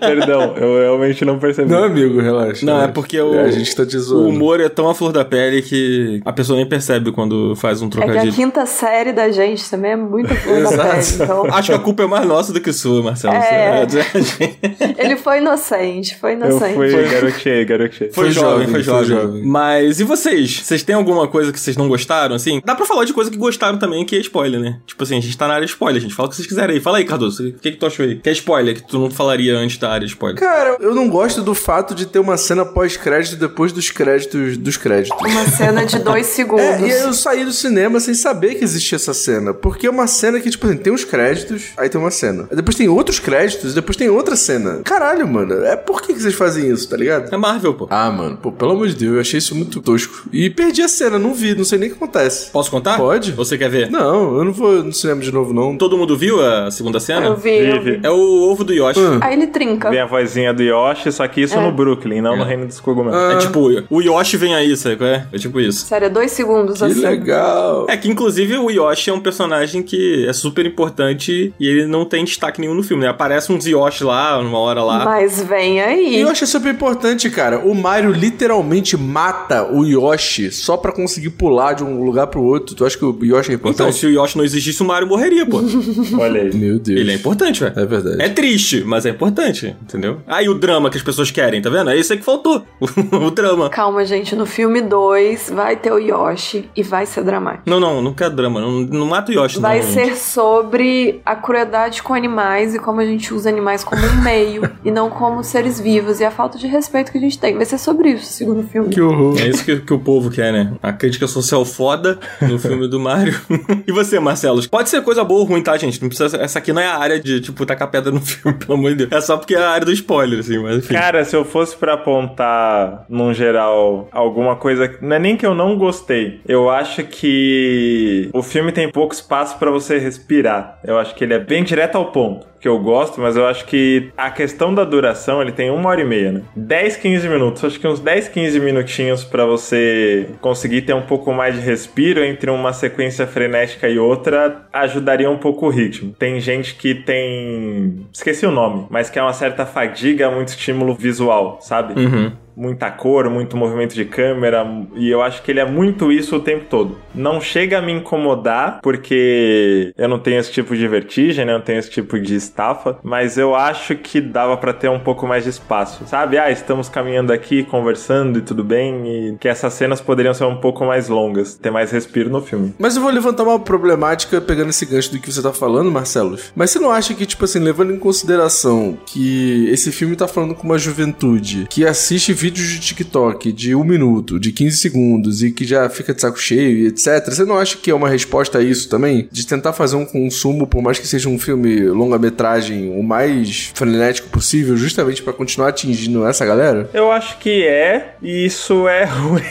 Perdão, eu realmente não percebi. Não, amigo, relaxa. Não, é relaxa. porque o, A gente tá te o zoando. humor é tão à flor da pele que a pessoa nem percebe quando faz um É que a trocadilho. quinta série da gente também é muito flor da pele, então... Acho que a culpa é mais nossa do que sua, Marcelo. É. Você- Ele foi inocente, foi Eu inocente. fui garotinho, garotinho. Foi, Foi jovem, jovem, foi foi jovem. jovem. Mas e vocês? Vocês têm alguma coisa que vocês não gostaram, assim? Dá pra falar de coisa que gostaram também, que é spoiler, né? Tipo assim, a gente tá na área de spoiler, gente. Fala o que vocês quiserem aí. Fala aí, Cardoso. O que, que tu achou aí? Que é spoiler, que tu não falaria antes da área de spoiler. Cara, eu não gosto do fato de ter uma cena pós-crédito depois dos créditos dos créditos. Uma cena de dois segundos. É, e eu saí do cinema sem saber que existia essa cena. Porque é uma cena que, tipo assim, tem os créditos, aí tem uma cena. Depois tem outros créditos, depois tem outra cena. Caralho, mano. É por que, que vocês fazem isso, tá ligado? É Marvel, pô. Ah, mano, pô, pelo amor de Deus, eu achei isso muito tosco. E perdi a cena, não vi, não sei nem o que acontece. Posso contar? Pode. Você quer ver? Não, eu não vou no cinema de novo, não. Todo mundo viu a segunda cena? Eu vi, eu vi. Vive. É o ovo do Yoshi. Aí ele trinca. Vem a vozinha do Yoshi, só que isso É. no Brooklyn, não no Reino dos Cogumelos. É tipo, o Yoshi vem aí, sabe qual é? É tipo isso. Sério, é dois segundos Que assim. legal. É que, inclusive, o Yoshi é um personagem que é super importante e ele não tem destaque nenhum no filme, né? Aparece uns Yoshi lá, numa hora lá. Mas vem aí. E eu achei super importante, cara. O Mario literalmente mata o Yoshi só pra conseguir pular de um lugar pro outro. Tu acha que o Yoshi é Então, importante? se o Yoshi não existisse, o Mario morreria, pô. Olha aí. Meu Deus. Ele é importante, velho. É verdade. É triste, mas é importante, entendeu? Aí o drama que as pessoas querem, tá vendo? É isso aí que faltou. o drama. Calma, gente, no filme 2 vai ter o Yoshi e vai ser dramático. Não, não, não quero drama. Não, não mata o Yoshi, Vai não. ser sobre a crueldade com animais e como a gente usa animais como um meio e não como seres vivos e a falta de respeito que a gente tem. Vai ser sobre isso, segundo o filme. Que horror. É isso que, que o povo quer, né? A crítica social foda no filme do Mario. e você, Marcelo? Pode ser coisa boa ou ruim, tá, gente? Não precisa, essa aqui não é a área de, tipo, tacar pedra no filme, pelo amor de Deus. É só porque é a área do spoiler, assim, mas enfim. Cara, se eu fosse pra apontar, num geral, alguma coisa. Não é nem que eu não gostei. Eu acho que o filme tem pouco espaço pra você respirar. Eu acho que ele é bem direto ao ponto. Que eu gosto, mas eu acho que a questão da duração, ele tem uma hora e meia, né? 10, 15 minutos. Acho que uns 10, 15 minutinhos pra você conseguir ter um pouco mais de respiro entre uma sequência frenética e outra ajudaria um pouco o ritmo. Tem gente que tem. Esqueci o nome, mas que é uma certa fadiga, muito estímulo visual, sabe? Uhum. muita cor, muito movimento de câmera, e eu acho que ele é muito isso o tempo todo. Não chega a me incomodar, porque eu não tenho esse tipo de vertigem, né? Eu não tenho esse tipo de estafa, mas eu acho que dava pra ter um pouco mais de espaço, sabe? Ah, estamos caminhando aqui, conversando e tudo bem, e que essas cenas poderiam ser um pouco mais longas, ter mais respiro no filme. Mas eu vou levantar uma problemática pegando esse gancho do que você tá falando, Marcelos. Mas você não acha que, tipo assim, levando em consideração que esse filme tá falando com uma juventude que assiste vídeos de TikTok de um minuto, de 15 segundos e que já fica de saco cheio e etc. Você não acha que é uma resposta a isso também? De tentar fazer um consumo, por mais que seja um filme longa-metragem, o mais frenético possível, justamente pra continuar atingindo essa galera? Eu acho que é, e isso é ruim,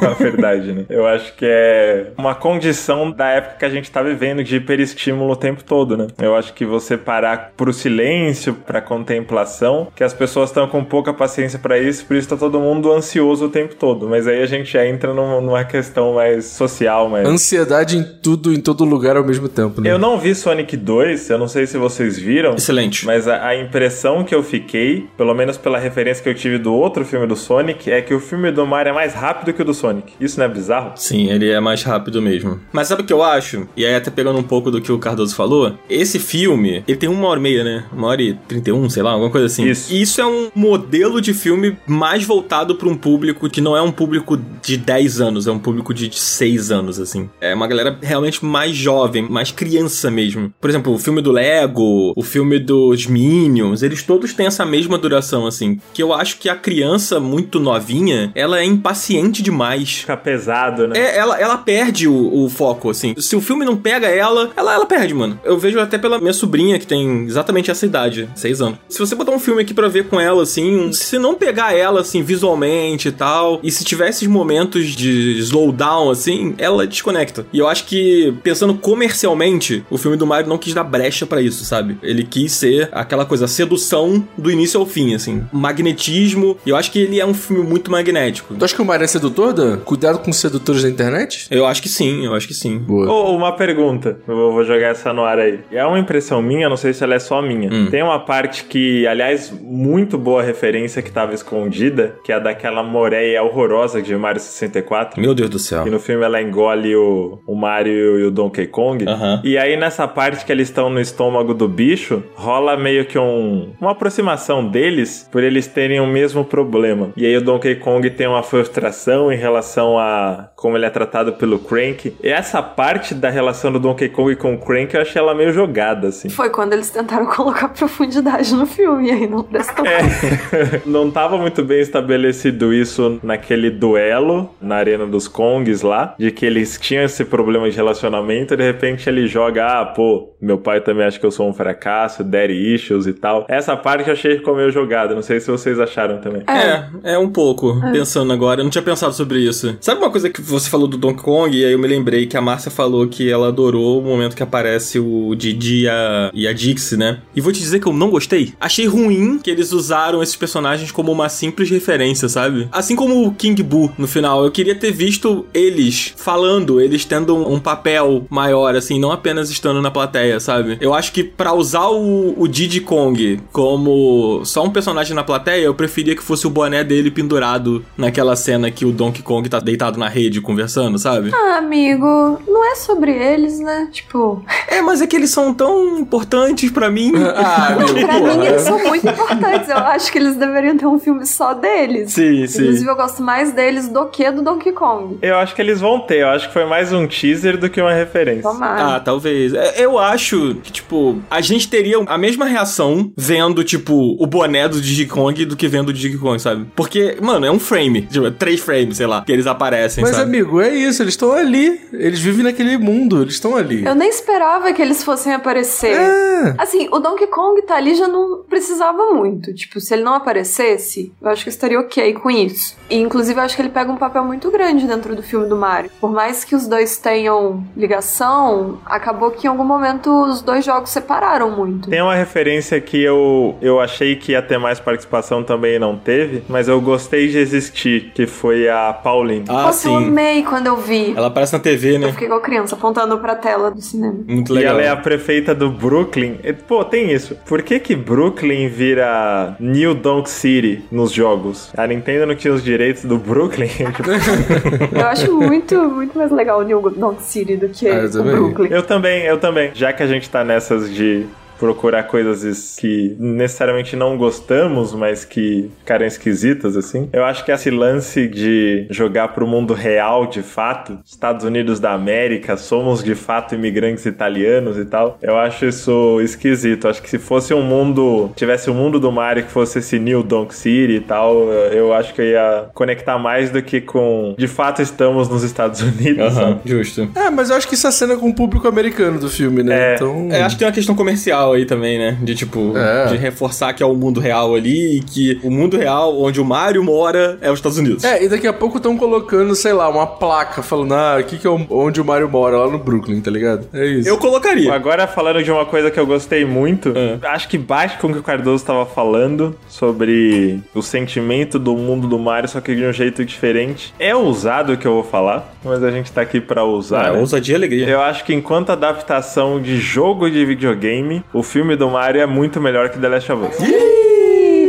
na verdade, né? Eu acho que é uma condição da época que a gente tá vivendo de hiperestímulo o tempo todo, né? Eu acho que você parar pro silêncio, pra contemplação, que as pessoas estão com pouca paciência pra isso, por isso tá todo mundo ansioso o tempo todo. Mas aí a gente já entra num- numa questão mais social, mais. Ansiedade em tudo, em todo lugar ao mesmo tempo, né? Eu não vi Sonic 2, eu não sei se vocês viram. Excelente. Mas a, a impressão que eu fiquei, pelo menos pela referência que eu tive do outro filme do Sonic, é que o filme do Mario é mais rápido que o do Sonic. Isso não é bizarro? Sim, ele é mais rápido mesmo. Mas sabe o que eu acho? E aí, até pegando um pouco do que o Cardoso falou, esse filme, ele tem uma hora e meia, né? Uma hora e trinta e um, sei lá, alguma coisa assim. Isso. E isso é um modelo de filme mais voltado para um público que não é um público de 10 anos, é um público de 6 anos. Anos, assim. É uma galera realmente mais jovem, mais criança mesmo. Por exemplo, o filme do Lego, o filme dos Minions, eles todos têm essa mesma duração, assim. Que eu acho que a criança muito novinha, ela é impaciente demais. Fica pesado, né? É, ela, ela perde o, o foco, assim. Se o filme não pega ela, ela, ela perde, mano. Eu vejo até pela minha sobrinha, que tem exatamente essa idade, seis anos. Se você botar um filme aqui pra ver com ela, assim, se não pegar ela, assim, visualmente e tal, e se tiver esses momentos de slowdown, assim, ela desconecta. E eu acho que, pensando comercialmente, o filme do Mario não quis dar brecha pra isso, sabe? Ele quis ser aquela coisa, sedução do início ao fim, assim. Magnetismo. E eu acho que ele é um filme muito magnético. Tu acha que o Mario é sedutor, Dan? Cuidado com os sedutores da internet? Eu acho que sim, eu acho que sim. Boa. Ô, uma pergunta, eu vou jogar essa no ar aí. É uma impressão minha, não sei se ela é só minha. Hum. Tem uma parte que, aliás, muito boa referência que tava escondida, que é daquela moreia horrorosa de Mario 64. Meu Deus do céu. E no filme ela engole o, o Mario e o Donkey Kong. Aham. E aí nessa parte que eles estão no estômago do bicho, rola meio que um, uma aproximação deles por eles terem o mesmo problema. E aí o Donkey Kong tem uma frustração em relação a como ele é tratado pelo Crank. E essa parte da relação do Donkey Kong com o Crank eu achei ela meio jogada, assim. Foi quando eles tentaram colocar profundidade no filme e aí não prestou. É, não tava muito bem estabelecido isso naquele duelo na Arena dos Kongs lá, de que eles tinham esse problema de relacionamento e de repente ele joga, ah, pô, meu pai também acha que eu sou um fracasso, daddy issues e tal. Essa parte eu achei que ficou meio jogada, não sei se vocês acharam também. É, é um pouco. Pensando agora, eu não tinha pensado sobre isso. Sabe uma coisa que você falou do Donkey Kong? E aí eu me lembrei que a Márcia falou que ela adorou o momento que aparece o Didi e a, e a Dixie, né? E vou te dizer que eu não gostei. Achei ruim que eles usaram esses personagens como uma simples referência, sabe? Assim como o King Boo no final. Eu queria ter visto eles falando, eles tendo um, um papel maior, assim, não apenas estando na plateia, sabe? Eu acho que pra usar o, o Diddy Kong como só um personagem na plateia, eu preferia que fosse o boné dele pendurado naquela cena que o Donkey Kong tá deitado na rede conversando, sabe? Ah, amigo, não é sobre eles, né? Tipo, É, mas é que eles são tão importantes pra mim. Ah, amigo, pra porra. mim eles são muito importantes. Eu acho que eles deveriam ter um filme só deles. Sim, sim. Inclusive, eu gosto mais deles do que do Donkey Kong. Eu acho que eles vão ter, eu acho que foi mais um teaser do que uma referência. Tomara. Ah, talvez. É, Eu acho que, tipo, a gente teria a mesma reação vendo, tipo, o boné do Diddy Kong do que vendo o Diddy Kong, sabe? Porque, mano, é um frame. Tipo, é três frames, sei lá, que eles aparecem, Mas, sabe? amigo, é isso, eles estão ali. Eles vivem naquele mundo, eles estão ali. Eu nem esperava que eles fossem aparecer. É. Assim, o Donkey Kong tá ali já não precisava muito. Tipo, se ele não aparecesse, eu acho que eu estaria ok com isso. E, inclusive, eu acho que ele pega um papel muito grande dentro do filme do Mario. Por mais que os dois tenham ligação, acabou que em algum momento os dois jogos separaram muito. Tem uma referência que eu, eu achei que ia ter mais participação também e não teve, mas eu gostei de existir, que foi a Pauline. Ah, Nossa, eu sim. amei quando eu vi. Ela aparece na TV, Eu né? fiquei igual criança, apontando pra tela do cinema. Muito E legal. ela é a prefeita do Brooklyn. E, Pô, tem isso. Por que que Brooklyn vira New Donk City nos jogos? A Nintendo não tinha os direitos do Brooklyn? Eu acho muito, muito mais legal o New Donk City do que Ah, eu o também. Brooklyn. eu também, eu também. Já que a gente tá nessas de procurar coisas que necessariamente não gostamos, mas que ficaram esquisitas, assim. Eu acho que esse lance de jogar pro mundo real, de fato, Estados Unidos da América, somos de fato imigrantes italianos e tal, eu acho isso esquisito. Acho que se fosse um mundo, tivesse o um mundo do Mario que fosse esse New Donk City e tal, eu acho que eu ia conectar mais do que com, de fato, estamos nos Estados Unidos? Aham, justo. É, mas eu acho que isso acena com o público americano do filme, né? É. Então. É, acho que tem uma questão comercial aí também, né? De tipo, É. de reforçar que é o mundo real ali e que o mundo real onde o Mario mora é os Estados Unidos. É, e daqui a pouco estão colocando, sei lá, uma placa falando, ah, aqui que é onde o Mario mora, lá no Brooklyn, tá ligado? É isso. Eu colocaria. Agora falando de uma coisa que eu gostei muito, É. acho que bate com o que o Cardoso estava falando sobre o sentimento do mundo do Mario, só que de um jeito diferente. É ousado o que eu vou falar, mas a gente tá aqui pra usar. Ah, né? ousadia e alegria. Eu acho que enquanto adaptação de jogo de videogame, o filme do Mario é muito melhor que The Last of Us.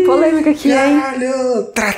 Polêmica aqui, hein? Caralho! Tra.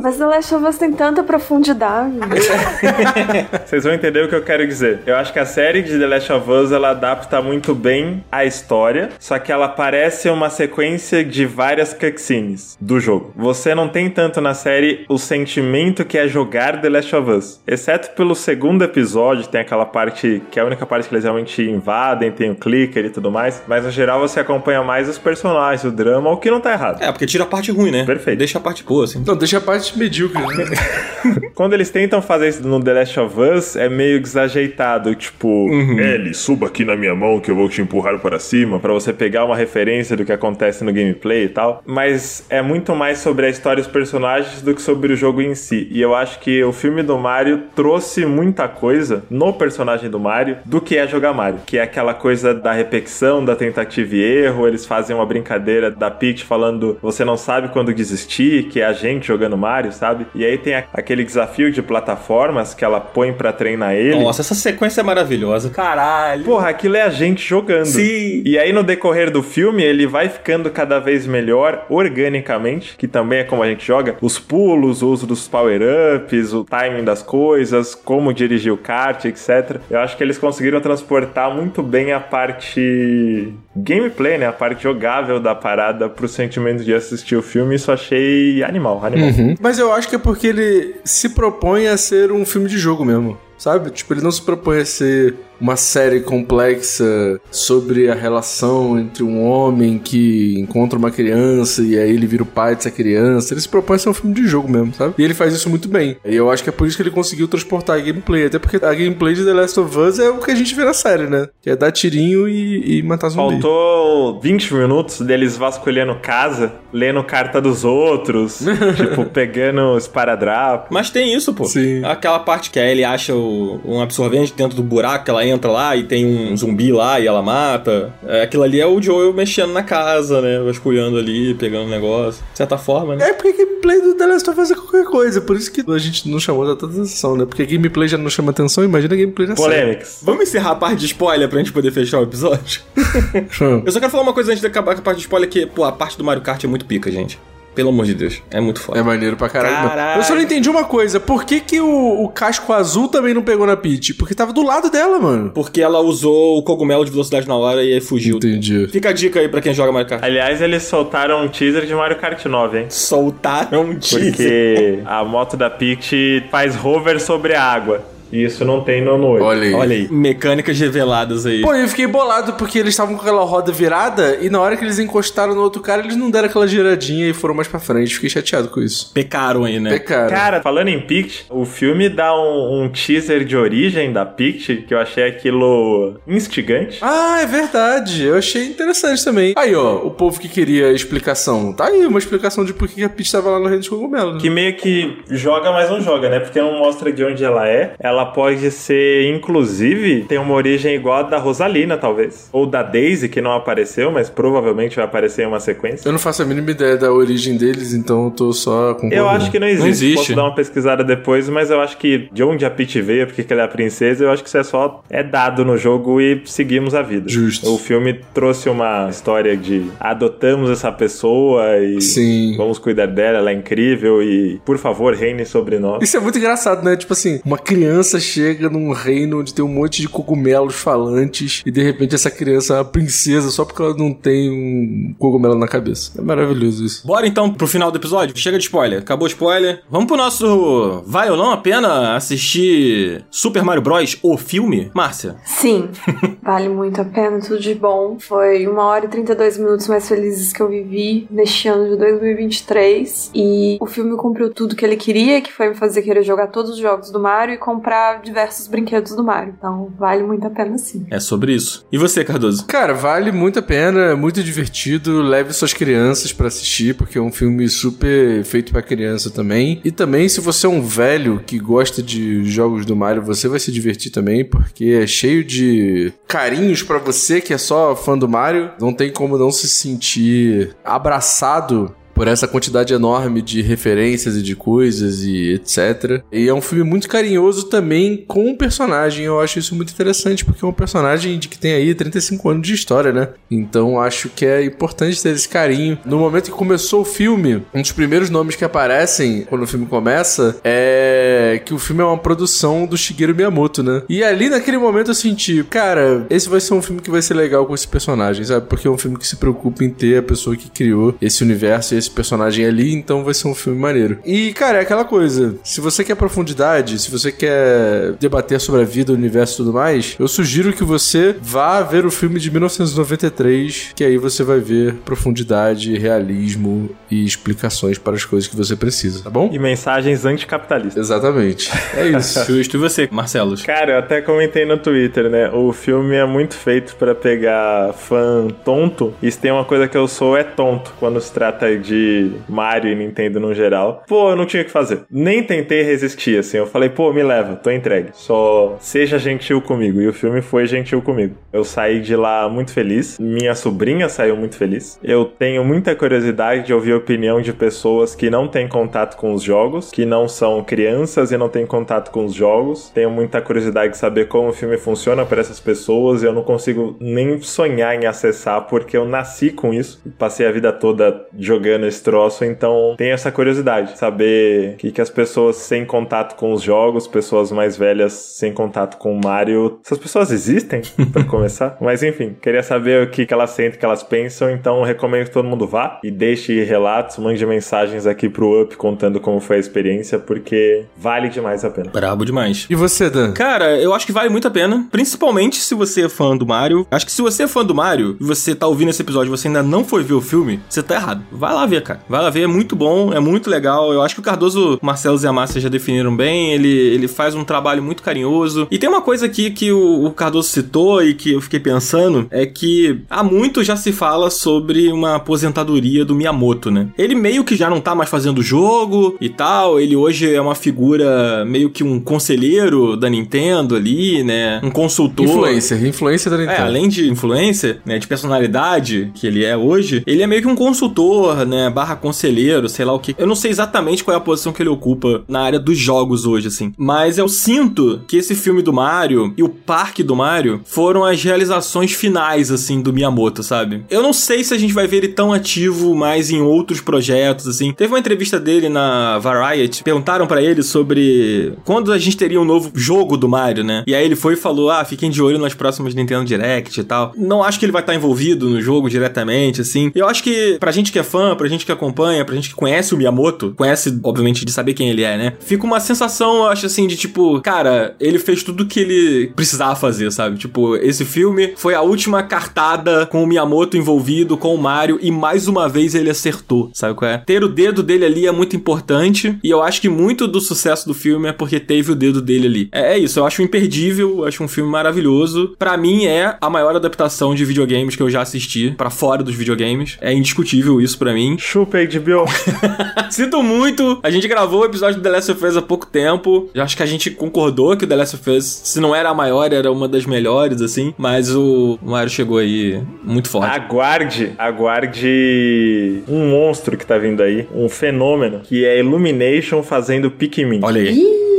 Mas The Last of Us tem tanta profundidade. Vocês vão entender o que eu quero dizer. Eu acho que a série de The Last of Us ela adapta muito bem a história, só que ela parece uma sequência de várias cutscenes do jogo. Você não tem tanto na série o sentimento que é jogar The Last of Us, exceto pelo segundo episódio, tem aquela parte que é a única parte que eles realmente invadem, tem o clicker e tudo mais, mas no geral você acompanha mais os personagens, o drama, o que não tá errado. É, porque tira a parte ruim, né? Perfeito. Deixa a parte boa, assim. Não, deixa a parte medíocre, né? Quando eles tentam fazer isso no The Last of Us, é meio desajeitado, tipo, Ellie, suba aqui na minha mão que eu vou te empurrar para cima, pra você pegar uma referência do que acontece no gameplay e tal. Mas é muito mais sobre a história e os personagens do que sobre o jogo em si. E eu acho que o filme do Mario trouxe muita coisa no personagem do Mario do que é jogar Mario, que é aquela coisa da repetição, da tentativa e erro. Eles fazem uma brincadeira da Peach falando você não sabe quando desistir, que é a gente jogando Mario, sabe? E aí tem a- aquele desafio de plataformas que ela põe pra treinar ele. Nossa, essa sequência é maravilhosa. Caralho. Porra, aquilo é a gente jogando. Sim. E aí no decorrer do filme, ele vai ficando cada vez melhor organicamente, que também é como a gente joga, os pulos, o uso dos power-ups, o timing das coisas, como dirigir o kart, etc. Eu acho que eles conseguiram transportar muito bem a parte gameplay, né, a parte jogável da parada pro sentimento de assistir o filme, isso achei animal, animal. Uhum. Mas eu acho que é porque ele se propõe a ser um filme de jogo mesmo. Sabe? Tipo, ele não se propõe a ser uma série complexa sobre a relação entre um homem que encontra uma criança e aí ele vira o pai dessa criança. Ele se propõe a ser um filme de jogo mesmo, sabe? E ele faz isso muito bem. E eu acho que é por isso que ele conseguiu transportar a gameplay. Até porque a gameplay de The Last of Us é o que a gente vê na série, né? Que é dar tirinho e, e matar zumbi. Faltou 20 minutos deles vasculhando casa, lendo carta dos outros, tipo, pegando esparadrapo. Mas tem isso, pô. Sim. Aquela parte que a Ellie acha o- um absorvente dentro do buraco, ela entra lá e tem um zumbi lá e ela mata. É, aquilo ali é o Joel mexendo na casa, né? Vasculhando ali, pegando o negócio. De certa forma, né? É porque gameplay do The Last of Us é qualquer coisa. Por isso que a gente não chamou tanta atenção, né? Porque gameplay já não chama atenção, imagina a gameplay na série. Polêmicas. Vamos encerrar a parte de spoiler pra gente poder fechar o episódio? Eu só quero falar uma coisa antes de acabar com a parte de spoiler, que, pô, a parte do Mario Kart é muito pica, gente. Pelo amor de Deus. É muito foda. É maneiro pra caralho. Caralho. Eu só não entendi uma coisa. Por que, que o, o casco azul também não pegou na Peach? Porque tava do lado dela, mano. Porque ela usou o cogumelo de velocidade na hora e aí fugiu. Entendi. Fica a dica aí pra quem joga Mario Kart. Aliás, eles soltaram um teaser de Mario Kart 9, hein? Soltaram um teaser. Porque a moto da Peach faz hover sobre a água. E isso não tem no 8. Olha aí. Olha aí, mecânicas reveladas aí. Pô, eu fiquei bolado porque eles estavam com aquela roda virada e na hora que eles encostaram no outro cara, eles não deram aquela giradinha e foram mais pra frente. Fiquei chateado com isso. Pecaram aí, né? Pecaram. Cara, falando em Peach, o filme dá um, um teaser de origem da Peach que eu achei aquilo instigante. Ah, é verdade. Eu achei interessante também. Aí, ó, o povo que queria explicação. Tá aí, uma explicação de por que a Peach tava lá no Reino de Cogumelo. Né? Que meio que joga, mas não joga, né? Porque não mostra de onde ela é. Ela pode ser, inclusive, tem uma origem igual a da Rosalina, talvez. Ou da Daisy, que não apareceu, mas provavelmente vai aparecer em uma sequência. Eu não faço a mínima ideia da origem deles, então eu tô só concordando. Eu acho que não existe. Não existe. Posso dar uma pesquisada depois, mas eu acho que de onde a Peach veio, porque que ela é a princesa, eu acho que isso é só é dado no jogo e seguimos a vida. Justo. O filme trouxe uma história de adotamos essa pessoa e Sim. vamos cuidar dela, ela é incrível e por favor reine sobre nós. Isso é muito engraçado, né? Tipo assim, uma criança chega num reino onde tem um monte de cogumelos falantes e de repente essa criança é uma princesa só porque ela não tem um cogumelo na cabeça. É maravilhoso isso. Bora então pro final do episódio? Chega de spoiler. Acabou o spoiler. Vamos pro nosso. Vai ou não a pena assistir Super Mario Bros. o filme? Márcia. Sim, vale muito a pena, tudo de bom. Foi uma hora e 32 minutos mais felizes que eu vivi neste ano de 2023. E o filme cumpriu tudo que ele queria, que foi me fazer querer jogar todos os jogos do Mario e comprar diversos brinquedos do Mario. Então, vale muito a pena sim. É sobre isso. E você, Cardoso? Cara, vale muito a pena, é muito divertido. Leve suas crianças pra assistir, porque é um filme super feito pra criança também. E também, se você é um velho que gosta de jogos do Mario, você vai se divertir também, porque é cheio de carinhos pra você que é só fã do Mario. Não tem como não se sentir abraçado por essa quantidade enorme de referências e de coisas e etc. E é um filme muito carinhoso também com o personagem. Eu acho isso muito interessante, porque é um personagem de que tem aí 35 anos de história, né? Então acho que é importante ter esse carinho. No momento que começou o filme, um dos primeiros nomes que aparecem quando o filme começa é que o filme é uma produção do Shigeru Miyamoto, né? E ali naquele momento eu senti, cara, esse vai ser um filme que vai ser legal com esse personagem, sabe? Porque é um filme que se preocupa em ter a pessoa que criou esse universo e esse personagem ali, então vai ser um filme maneiro. E, cara, é aquela coisa, se você quer profundidade, se você quer debater sobre a vida, o universo e tudo mais, eu sugiro que você vá ver o filme de 1993, que aí você vai ver profundidade, realismo e explicações para as coisas que você precisa, tá bom? E mensagens anticapitalistas. Exatamente. É isso. Justo. E você, Marcelos? Cara, eu até comentei no Twitter, né? O filme é muito feito pra pegar fã tonto. E se tem uma coisa que eu sou, é tonto. Quando se trata de Mario e Nintendo no geral. Pô, eu não tinha o que fazer. Nem tentei resistir, assim. Eu falei, pô, me leva, tô entregue. Só seja gentil comigo. E o filme foi gentil comigo. Eu saí de lá muito feliz. Minha sobrinha saiu muito feliz. Eu tenho muita curiosidade de ouvir a opinião de pessoas que não têm contato com os jogos, que não são crianças e não têm contato com os jogos. Tenho muita curiosidade de saber como o filme funciona para essas pessoas. Eu não consigo nem sonhar em acessar porque eu nasci com isso. Passei a vida toda jogando esse troço, então tenho essa curiosidade. Saber o que, que as pessoas sem contato com os jogos, pessoas mais velhas sem contato com o Mario. Essas pessoas existem, para começar. Mas enfim, queria saber o que, que elas sentem, o que elas pensam. Então recomendo que todo mundo vá e deixe relatos, mande mensagens aqui pro Up contando como foi a experiência, porque vale demais a pena. Brabo demais. E você, Dan? Cara, eu acho que vale muito a pena, principalmente se você é fã do Mario. Acho que se você é fã do Mario e você tá ouvindo esse episódio e você ainda não foi ver o filme, você tá errado. Vai lá ver, cara. Vai lá ver, é muito bom, é muito legal. Eu acho que o Cardoso, Marcelo e a Márcia já definiram bem. Ele, ele faz um trabalho muito carinhoso. E tem uma coisa aqui que o, o Cardoso citou e que eu fiquei pensando: é que há muito já se fala sobre uma aposentadoria do Miyamoto, né? Ele meio que já não tá mais fazendo jogo e tal. Ele hoje é uma figura meio que um conselheiro da Nintendo ali, né? Um consultor. Influencer, influencer da É, Nintendo. além de influência, né, de personalidade que ele é hoje, ele é meio que um consultor, né, barra conselheiro, sei lá o que. Eu não sei exatamente qual é a posição que ele ocupa na área dos jogos hoje, assim. Mas eu sinto que esse filme do Mario e o parque do Mario foram as realizações finais, assim, do Miyamoto, sabe? Eu não sei se a gente vai ver ele tão ativo mais em outros projetos, assim. Teve uma entrevista dele na Variety, perguntaram pra ele sobre quando a gente teria um novo jogo do Mario, né? E aí ele foi e falou: ah, fiquem de olho nas próximas Nintendo Direct e tal. Não acho que ele vai estar envolvido no jogo diretamente, assim. Eu acho que pra gente que é fã, pra gente que acompanha, pra gente que conhece o Miyamoto, conhece, obviamente, de saber quem ele é, né? Fica uma sensação, eu acho assim, de tipo, cara, ele fez tudo que ele precisava fazer, sabe? Tipo, esse filme foi a última cartada com o Miyamoto envolvido, com o Mario, e mais uma vez ele acertou, sabe qual é? Ter o dedo dele ali é muito importante, e eu acho que muito do sucesso do filme é porque teve o dedo dele ali. É, é isso, eu acho imperdível, eu acho um filme maravilhoso. Pra mim é a maior adaptação de videogames que eu já assisti, pra fora dos videogames. É indiscutível isso pra mim. Chupa HBO. Sinto muito. A gente gravou o episódio do The Last of Us há pouco tempo. Eu acho que a gente concordou que o The Last of Us, se não era a maior, era uma das melhores, assim. Mas o Mario chegou aí muito forte. Aguarde, aguarde um monstro que tá vindo aí, um fenômeno, que é Illumination fazendo Pikmin. Olha aí.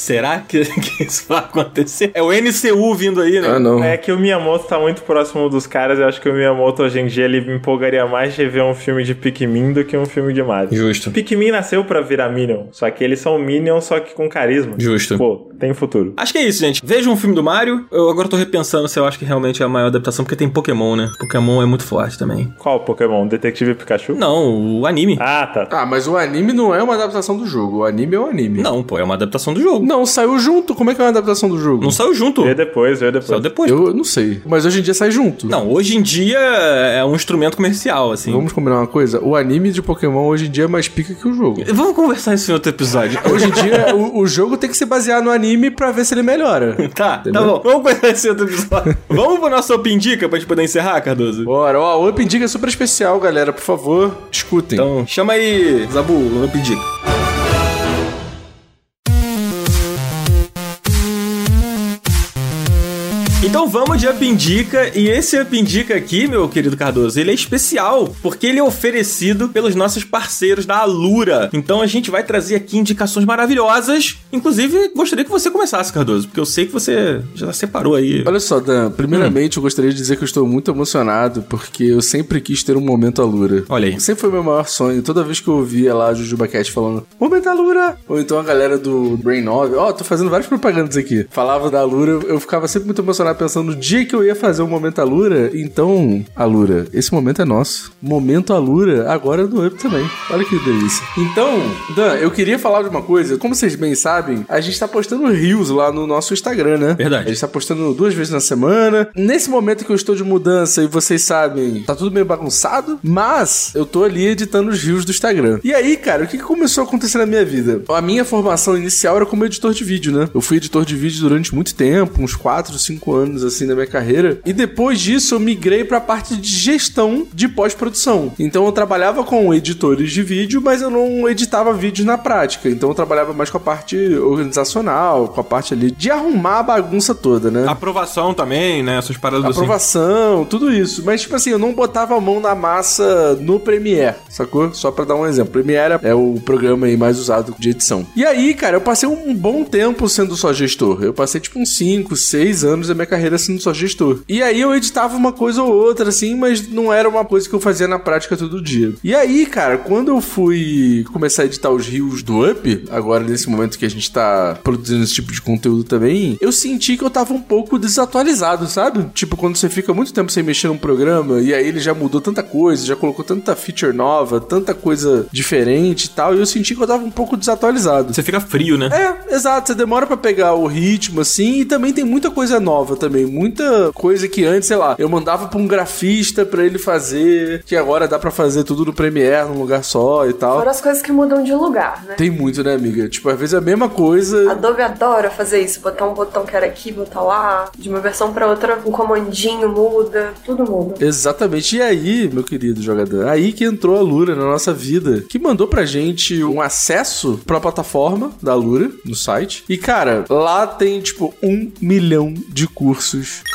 Será que, que isso vai acontecer? É o NCU vindo aí, né? Ah, não. É que o Miyamoto tá muito próximo dos caras, eu acho que o Miyamoto hoje em dia ele me empolgaria mais de ver um filme de Pikmin do que um filme de Mario. Justo. Pikmin nasceu pra virar Minion, só que eles são Minions, só que com carisma. Justo. Pô, tem futuro. Acho que é isso, gente. Vejam um filme do Mario. Eu agora tô repensando se eu acho que realmente é a maior adaptação, porque tem Pokémon, né? Pokémon é muito forte também. Qual Pokémon? Detetive Pikachu? Não, o anime. Ah, tá. Ah, mas o anime não é uma adaptação do jogo. O anime é o anime. Não, pô, é uma adaptação do jogo. Não, saiu junto. Como é que é uma adaptação do jogo? Não saiu junto. Vê depois, vê depois. Saiu depois. Eu não sei. Mas hoje em dia sai junto. Não, hoje em dia é um instrumento comercial, assim. Vamos combinar uma coisa? O anime de Pokémon hoje em dia é mais pica que o jogo. Vamos conversar isso em outro episódio. Hoje em dia, o, o jogo tem que se basear no anime pra ver se ele melhora. Tá, tá Entendeu? bom. Vamos conversar isso em outro episódio. Vamos pro nosso Open Dica pra gente poder encerrar, Cardoso? Bora, ó, o Up Dica é super especial, galera. Por favor, escutem. Então, chama aí, Zabu, o Open Dica. Então vamos de Up Indica, e esse Up Indica aqui, meu querido Cardoso, ele é especial, porque ele é oferecido pelos nossos parceiros da Alura. Então a gente vai trazer aqui indicações maravilhosas. Inclusive, gostaria que você começasse, Cardoso, porque eu sei que você já separou aí. Olha só, Dan, primeiramente eu gostaria de dizer que eu estou muito emocionado, porque eu sempre quis ter um momento Alura. Olha aí. Sempre foi meu maior sonho. Toda vez que eu ouvia lá a Jujuba Cat falando, momento Alura! Ou então a galera do Brain 9, ó, tô fazendo várias propagandas aqui. Falava da Alura, eu ficava sempre muito emocionado pensando no dia que eu ia fazer o momento Alura. Então, Alura, esse momento é nosso. Momento Alura, agora é do Up também. Olha que delícia. Então, Dan, eu queria falar de uma coisa. Como vocês bem sabem, a gente tá postando rios lá no nosso Instagram, né? Verdade. A gente tá postando duas vezes na semana. Nesse momento que eu estou de mudança e vocês sabem, tá tudo meio bagunçado, mas eu tô ali editando os rios do Instagram. E aí, cara, o que que começou a acontecer na minha vida? A minha formação inicial era como editor de vídeo, né? Eu fui editor de vídeo durante muito tempo, uns 4, 5 anos assim na minha carreira. E depois disso eu migrei pra parte de gestão de pós-produção. Então eu trabalhava com editores de vídeo, mas eu não editava vídeos na prática. Então eu trabalhava mais com a parte organizacional, com a parte ali de arrumar a bagunça toda, né? Aprovação também, né? Essas paradas assim. Aprovação, tudo isso. Mas, tipo assim, eu não botava a mão na massa no Premiere, sacou? Só pra dar um exemplo. Premiere é o programa aí mais usado de edição. E aí, cara, eu passei um bom tempo sendo só gestor. Eu passei, tipo, uns 5, 6 anos da minha carreira sendo só gestor. E aí eu editava uma coisa ou outra, assim, mas não era uma coisa que eu fazia na prática todo dia. E aí, cara, quando eu fui começar a editar os rios do Up, agora nesse momento que a gente tá produzindo esse tipo de conteúdo também, eu senti que eu tava um pouco desatualizado, sabe? Tipo, quando você fica muito tempo sem mexer num programa e aí ele já mudou tanta coisa, já colocou tanta feature nova, tanta coisa diferente e tal, e eu senti que eu tava um pouco desatualizado. Você fica frio, né? É, exato. Você demora pra pegar o ritmo, assim, e também tem muita coisa nova também. Muita coisa que antes, sei lá, eu mandava pra um grafista pra ele fazer, que agora dá pra fazer tudo no Premiere, num lugar só e tal. Fora as coisas que mudam de lugar, né? Tem muito, né, amiga? Tipo, às vezes é a mesma coisa. Adobe adora fazer isso, botar um botão que era aqui, botar lá, de uma versão pra outra, um comandinho muda, tudo muda. Exatamente. E aí, meu querido jogador, aí que entrou a Lura na nossa vida, que mandou pra gente um acesso pra plataforma da Lura, no site. E, cara, lá tem, tipo, um milhão de cursos.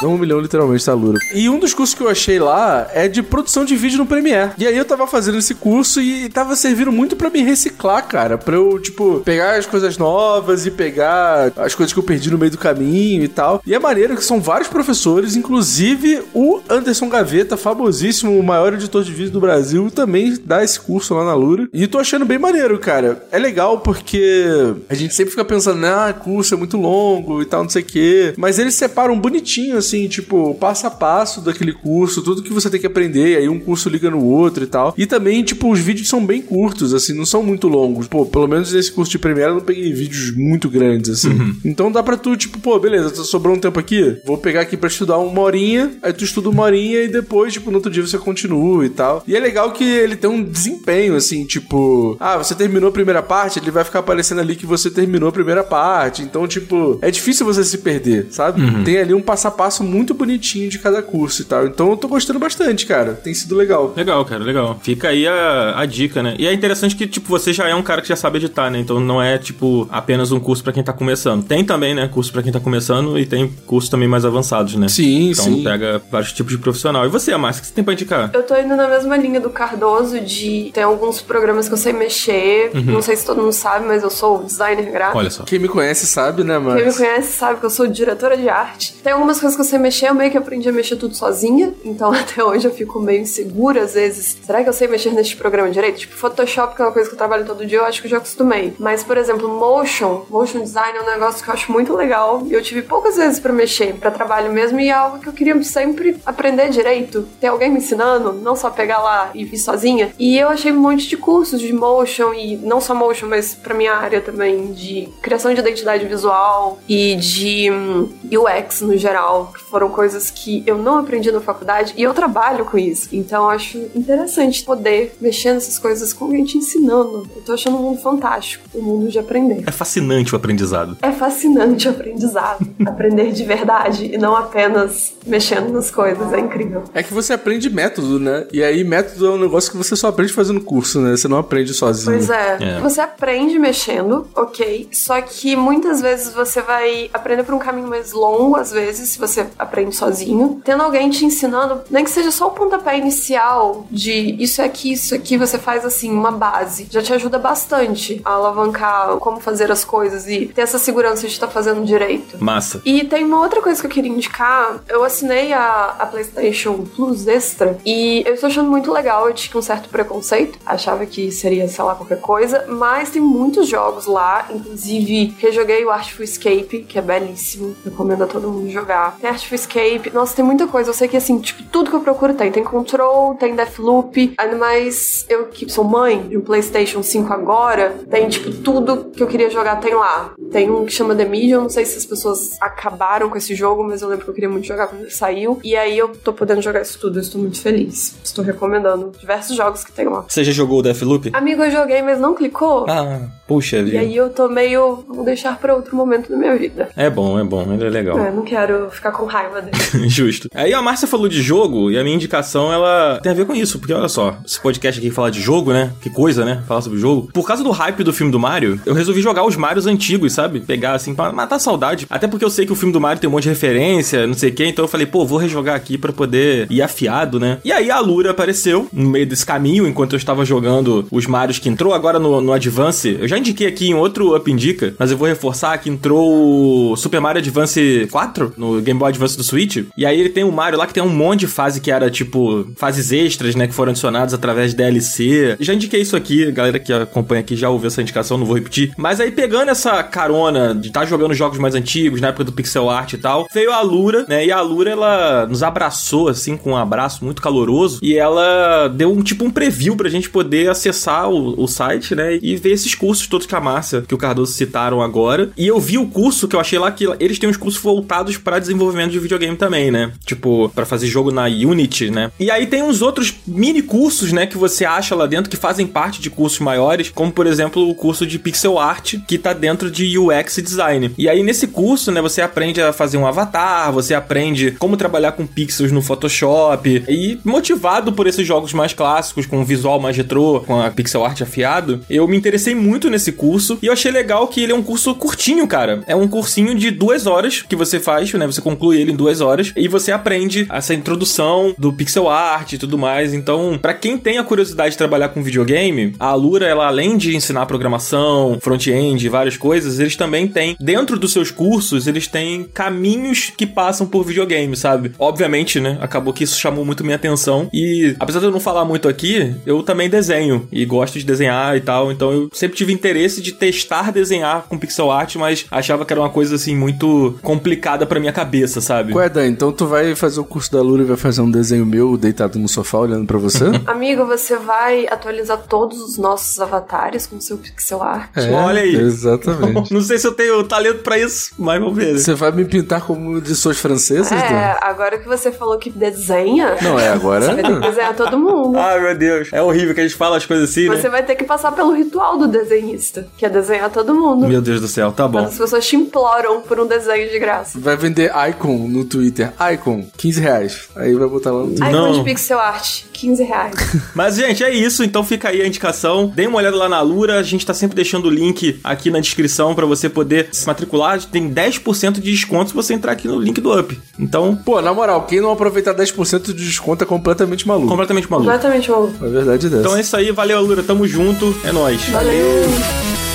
Não um milhão, literalmente, da Lura. E um dos cursos que eu achei lá é de produção de vídeo no Premiere. E aí eu tava fazendo esse curso e tava servindo muito pra me reciclar, cara. Pra eu, tipo, pegar as coisas novas e pegar as coisas que eu perdi no meio do caminho e tal. E é maneiro que são vários professores, inclusive o Anderson Gaveta, famosíssimo, o maior editor de vídeo do Brasil, também dá esse curso lá na Lura. E tô achando bem maneiro, cara. É legal porque a gente sempre fica pensando, ah, curso é muito longo e tal, não sei o quê. Mas eles separam bonitinho, assim, tipo, passo a passo daquele curso, tudo que você tem que aprender, aí um curso liga no outro e tal. E também, tipo, os vídeos são bem curtos, assim, não são muito longos. Pô, pelo menos nesse curso de Premiere eu não peguei vídeos muito grandes, assim. Então dá pra tu, tipo, pô, beleza, sobrou um tempo aqui, vou pegar aqui pra estudar uma horinha, aí tu estuda uma horinha e depois, tipo, no outro dia você continua e tal. E é legal que ele tem um desempenho, assim, tipo, ah, você terminou a primeira parte, ele vai ficar aparecendo ali que você terminou a primeira parte. Então, tipo, é difícil você se perder, sabe? Tem ali um passo a passo muito bonitinho de cada curso e tal. Então eu tô gostando bastante, cara. Tem sido legal. Legal, cara, legal. Fica aí a, a dica, né? E é interessante que, tipo, você já é um cara que já sabe editar, né? Então não é, tipo, apenas um curso pra quem tá começando. Tem também, né, curso pra quem tá começando e tem cursos também mais avançados, né? Sim, Então sim. pega vários tipos de profissional. E você, Márcia, o que você tem pra indicar? Eu tô indo na mesma linha do Cardoso de tem alguns programas que eu sei mexer. Não sei se todo mundo sabe, mas eu sou designer gráfico. Olha só. Quem me conhece sabe, né, mano? Quem me conhece sabe que eu sou diretora de arte. Tem algumas coisas que eu sei mexer, eu meio que aprendi a mexer tudo sozinha. Então até hoje eu fico meio insegura às vezes. Será que eu sei mexer nesse programa direito? Tipo, Photoshop, que é uma coisa que eu trabalho todo dia, eu acho que já acostumei. Mas, por exemplo, motion, motion design é um negócio que eu acho muito legal. E eu tive poucas vezes pra mexer, pra trabalho mesmo, e é algo que eu queria sempre aprender direito. Ter alguém me ensinando, não só pegar lá e vir sozinha. E eu achei um monte de cursos de motion, e não só motion, mas pra minha área também de criação de identidade visual e de hum, UX no geral, que foram coisas que eu não aprendi na faculdade e eu trabalho com isso. Então eu acho interessante poder mexer nessas coisas com alguém te ensinando. Eu tô achando um mundo fantástico, o mundo de aprender. É fascinante o aprendizado. É fascinante o aprendizado. aprender de verdade e não apenas mexendo nas coisas. É incrível. É que você aprende método, né? E aí, método é um negócio que você só aprende fazendo curso, né? Você não aprende sozinho. Pois é. É. Você aprende mexendo, ok. Só que muitas vezes você vai aprender por um caminho mais longo, às vezes. Vezes, se você aprende sozinho. Tendo alguém te ensinando, nem que seja só o pontapé inicial de isso é aqui, isso aqui, você faz assim, uma base. Já te ajuda bastante a alavancar como fazer as coisas e ter essa segurança de estar fazendo direito. Massa. E tem uma outra coisa que eu queria indicar. Eu assinei a, a PlayStation Plus Extra e eu estou achando muito legal. Eu tinha um certo preconceito, achava que seria, sei lá, qualquer coisa, mas tem muitos jogos lá. Inclusive, rejoguei o Artful Escape, que é belíssimo. Recomendo a todo mundo jogar. Tem Escape. Nossa, tem muita coisa. Eu sei que, assim, tipo, tudo que eu procuro tem. Tem Control, tem Deathloop. Ainda mais eu que sou mãe de um PlayStation 5 agora, tem, tipo, tudo que eu queria jogar tem lá. Tem um que chama The Medium, não sei se as pessoas acabaram com esse jogo, mas eu lembro que eu queria muito jogar quando ele saiu. E aí eu tô podendo jogar isso tudo, eu estou muito feliz. Estou recomendando diversos jogos que tem lá. Você já jogou o Deathloop? Amigo, eu joguei, mas não clicou. Ah, puxa E vida. aí eu tô meio. Vou deixar pra outro momento da minha vida. É bom, é bom, ele é legal. É, não quero ficar com raiva dele. Justo. Aí a Márcia falou de jogo e a minha indicação ela tem a ver com isso, porque olha só, esse podcast aqui fala de jogo, né? Que coisa, né? Falar sobre jogo. Por causa do hype do filme do Mario, eu resolvi jogar os Marios antigos, sabe? Pegar assim pra matar a saudade. Até porque eu sei que o filme do Mario tem um monte de referência, não sei o quê, então eu falei, pô, vou rejogar aqui pra poder ir afiado, né? E aí a Lura apareceu no meio desse caminho enquanto eu estava jogando os Marios que entrou agora no, no Advance. Eu já indiquei aqui em outro Up Indica, mas eu vou reforçar que entrou o Super Mario Advance 4 no Game Boy Advance do Switch. E aí ele tem um Mario lá que tem um monte de fase que era tipo fases extras, né? Que foram adicionadas através de DLC. Já indiquei isso aqui, a galera que acompanha aqui já ouviu essa indicação, não vou repetir. Mas aí pegando essa carona de estar jogando jogos mais antigos, na época do pixel art e tal, veio a Lura, né? E a Lura ela nos abraçou assim com um abraço muito caloroso e ela deu um tipo um preview pra gente poder acessar o, o site, né? E ver esses cursos todos que a Márcia, que o Cardoso citaram agora. E eu vi o curso que eu achei lá que eles têm uns cursos voltados para desenvolvimento de videogame também, né? Tipo, para fazer jogo na Unity, né? E aí tem uns outros mini cursos, né, que você acha lá dentro que fazem parte de cursos maiores, como por exemplo o curso de pixel art que tá dentro de UX design. E aí nesse curso, né, você aprende a fazer um avatar, você aprende como trabalhar com pixels no Photoshop e motivado por esses jogos mais clássicos com visual mais retrô, com a pixel art afiado, eu me interessei muito nesse curso e eu achei legal que ele é um curso curtinho, cara. É um cursinho de duas horas que você faz, né? Você conclui ele em duas horas e você aprende essa introdução do pixel art e tudo mais. Então, pra quem tem a curiosidade de trabalhar com videogame, a Alura, ela além de ensinar programação, front-end, várias coisas, eles também têm dentro dos seus cursos, eles têm caminhos que passam por videogame, sabe? Obviamente, né? Acabou que isso chamou muito minha atenção e apesar de eu não falar muito aqui, eu também desenho e gosto de desenhar e tal, então eu sempre tive interesse de testar desenhar com pixel art, mas achava que era uma coisa assim muito complicada pra minha cabeça, sabe? Ué, Dan, então tu vai fazer o curso da Lura e vai fazer um desenho meu deitado no sofá olhando pra você? Amigo, você vai atualizar todos os nossos avatares com seu pixel art. É, Olha aí. Exatamente. Não sei se eu tenho talento pra isso, mas vamos ver. Você vai me pintar como de suas francesas, Dan? É, agora que você falou que desenha, Não, é agora. você vai ter que desenhar todo mundo. Ai, meu Deus. É horrível que a gente fala as coisas assim, né? Você vai ter que passar pelo ritual do desenhista, que é desenhar todo mundo. Meu Deus do céu, tá bom. As pessoas te imploram por um desenho de graça. Vai vender Icon no Twitter. Icon, 15 reais. Aí vai botar lá no Twitter. Icon Não. de pixel art, 15 reais. Mas, gente, é isso. Então fica aí a indicação. Dê uma olhada lá na Lura. A gente tá sempre deixando o link aqui na descrição pra você poder se matricular. Tem 10% de desconto se você entrar aqui no link do Up. Então, Pô, na moral, quem não aproveitar 10% de desconto é completamente maluco. completamente maluco. Completamente maluco. É verdade dessa. Então é isso aí. Valeu, Lura. Tamo junto. É nóis. Valeu. Então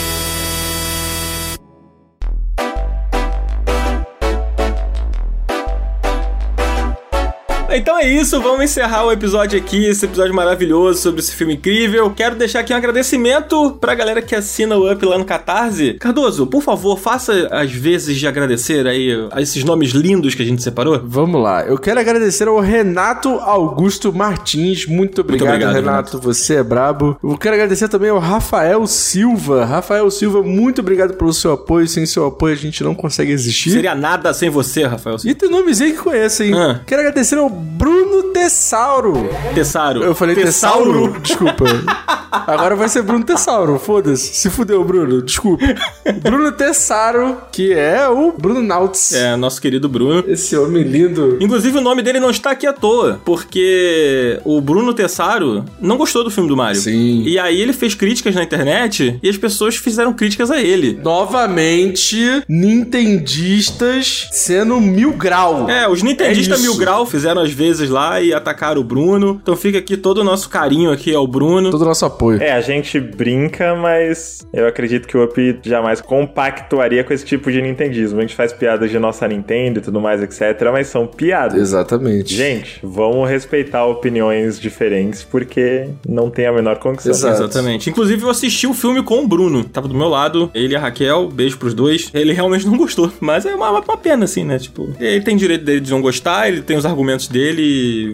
é isso, vamos encerrar o episódio aqui, esse episódio maravilhoso sobre esse filme incrível. Quero deixar aqui um agradecimento pra galera que assina o Up lá no Catarse. Cardoso, por favor, faça as vezes de agradecer aí a esses nomes lindos que a gente separou. Vamos lá. Eu quero agradecer ao Renato Augusto Martins. Muito obrigado, obrigado, Renato. Você é brabo. Eu quero agradecer também ao Rafael Silva. Rafael Silva, muito obrigado pelo seu apoio. Sem seu apoio a gente não consegue existir. Seria nada sem você, Rafael. E tem nomes aí que conhecem. Ah. Quero agradecer ao Bruno Tessauro. Tessauro. Eu falei Tessauro? Desculpa. Agora vai ser Bruno Tessauro, foda-se. Se fudeu, Bruno, desculpa. Bruno Tessaro, que é o Bruno Nauts. É, nosso querido Bruno. Esse homem lindo. Inclusive, o nome dele não está aqui à toa, porque o Bruno Tessaro não gostou do filme do Mario. Sim. E aí ele fez críticas na internet e as pessoas fizeram críticas a ele. Novamente, nintendistas sendo mil grau. É, os nintendistas É mil grau fizeram às vezes lá e atacaram o Bruno. Então fica aqui todo o nosso carinho aqui ao Bruno. Todo o nosso apoio. É, a gente brinca, mas eu acredito que o Up jamais compactuaria com esse tipo de nintendismo. A gente faz piadas de nossa Nintendo e tudo mais, etc, mas são piadas. Exatamente. Gente, vamos respeitar opiniões diferentes, porque não tem a menor condição. Exato. Exatamente. Inclusive, eu assisti o filme com o Bruno. Tava do meu lado, ele e a Raquel. Beijo pros dois. Ele realmente não gostou. Mas é uma, uma pena, assim, né? Tipo, ele tem direito dele de não gostar, ele tem os argumentos dele.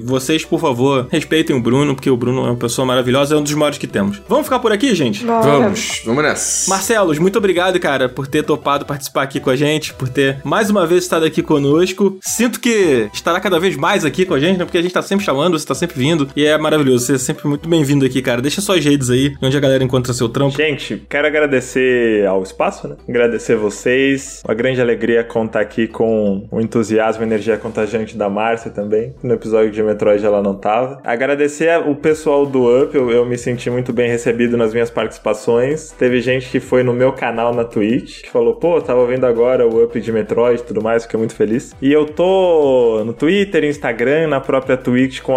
Vocês, por favor, respeitem o Bruno, porque o Bruno é uma pessoa maravilhosa, é um dos maiores que temos. Vamos ficar por aqui, gente? Bora. Vamos, vamos nessa. Marcelos, muito obrigado, cara, por ter topado participar aqui com a gente, por ter mais uma vez estado aqui conosco. Sinto que estará cada vez mais aqui com a gente, né? Porque a gente tá sempre chamando, você tá sempre vindo. E é maravilhoso, você é sempre muito bem-vindo aqui, cara. Deixa suas redes aí, onde a galera encontra seu trampo. Gente, quero agradecer ao espaço, né? Agradecer vocês. Uma grande alegria contar aqui com o entusiasmo e energia contagiante da Márcia também. No episódio de Metroid ela não tava. Agradecer o pessoal do Up, eu, eu me senti muito bem recebido nas minhas participações. Teve gente que foi no meu canal na Twitch, que falou, pô, tava vendo agora o Up de Metroid e tudo mais, fiquei muito feliz. E eu tô no Twitter, Instagram, na própria Twitch com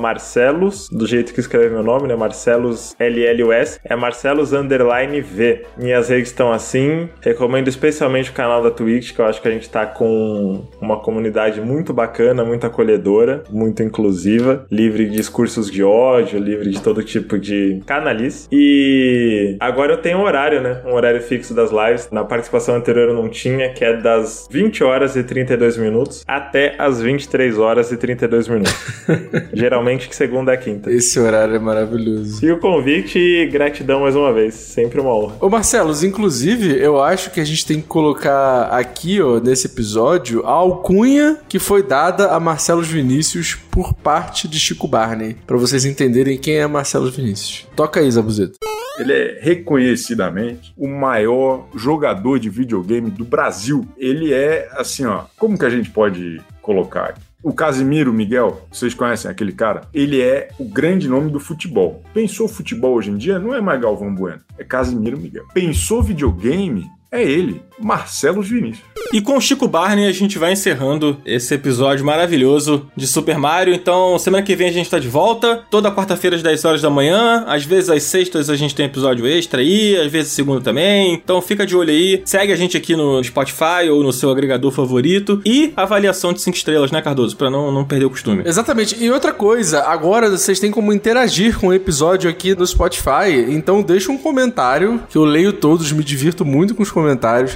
Marcelos, do jeito que escreve meu nome, né? Marcelos LLUS. É Marcelos underline V. Minhas redes estão assim. Recomendo especialmente o canal da Twitch, que eu acho que a gente tá com uma comunidade muito bacana, muito acolhedora, muito inclusiva, livre de discursos de ódio, livre de todo tipo de canalice. E agora eu tenho um horário, né? Um horário fixo das lives. Na participação anterior eu não tinha, que é das 20 horas e 32 minutos até as 23 horas e 32 minutos. Geralmente que segunda a quinta. Esse horário é maravilhoso. E o convite e gratidão mais uma vez. Sempre uma honra. Ô Marcelos, inclusive, eu acho que a gente tem que colocar aqui, ó, nesse episódio, a alcunha que foi dada a Marcelos Vinícius por parte de Chico Barney, Pra vocês entenderem quem é Marcelos Vinícius. Toca aí, Zabuzeto. Ele é reconhecidamente o maior jogador de videogame do Brasil. Ele é assim, ó. Como que a gente pode colocar? O Casimiro Miguel, vocês conhecem aquele cara? Ele é o grande nome do futebol. Pensou futebol hoje em dia? Não é mais Galvão Bueno, é Casimiro Miguel. Pensou videogame? É ele, Marcelo Vinícius. E com o Chico Barney a gente vai encerrando esse episódio maravilhoso de Super Mario. Então, semana que vem a gente tá de volta. Toda quarta-feira às 10 horas da manhã. Às vezes às sextas a gente tem episódio extra aí. Às vezes segunda também. Então fica de olho aí. Segue a gente aqui no Spotify ou no seu agregador favorito. E avaliação de 5 estrelas, né, Cardoso? Pra não, não perder o costume. Exatamente. E outra coisa, agora vocês têm como interagir com o episódio aqui no Spotify. Então deixa um comentário, que eu leio todos, me divirto muito com os comentários.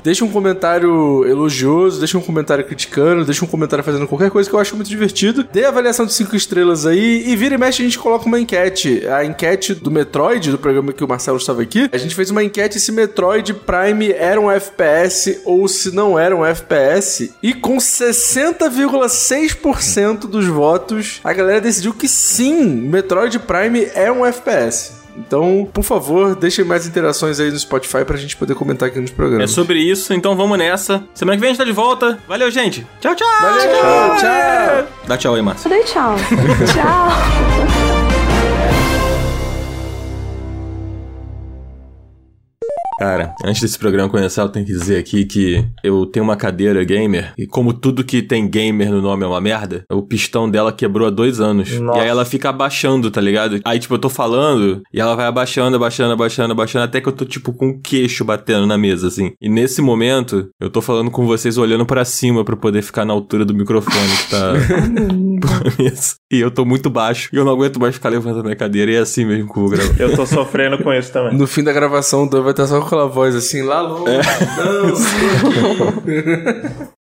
Deixa um comentário elogioso, deixa um comentário criticando, deixa um comentário fazendo qualquer coisa que eu acho muito divertido. Dê avaliação de 5 estrelas aí e vira e mexe a gente coloca uma enquete. A enquete do Metroid, do programa que o Marcelo estava aqui, a gente fez uma enquete se Metroid Prime era um FPS ou se não era um FPS. E com 60,6% dos votos, a galera decidiu que sim, Metroid Prime é um FPS. Então, por favor, deixem mais interações aí no Spotify pra gente poder comentar aqui nos É programas. sobre isso, então vamos nessa. Semana que vem a gente tá de volta. Valeu, gente. Tchau, tchau. Valeu, tchau. Dá tchau aí, Márcio. Eu dei tchau. tchau. Cara, antes desse programa começar, eu tenho que dizer aqui que eu tenho uma cadeira gamer e como tudo que tem gamer no nome é uma merda, o pistão dela quebrou há dois anos. Nossa. E aí ela fica abaixando, tá ligado? Aí, tipo, eu tô falando e ela vai abaixando, abaixando, abaixando, abaixando, até que eu tô, tipo, com o queixo batendo na mesa, assim. E nesse momento, eu tô falando com vocês olhando pra cima pra poder ficar na altura do microfone que tá mesa. E eu tô muito baixo e eu não aguento mais ficar levantando a cadeira e é assim mesmo que eu vou gravar. Eu tô sofrendo com isso também. No fim da gravação, o Dan vai estar só com aquela voz assim, lá longe. Não,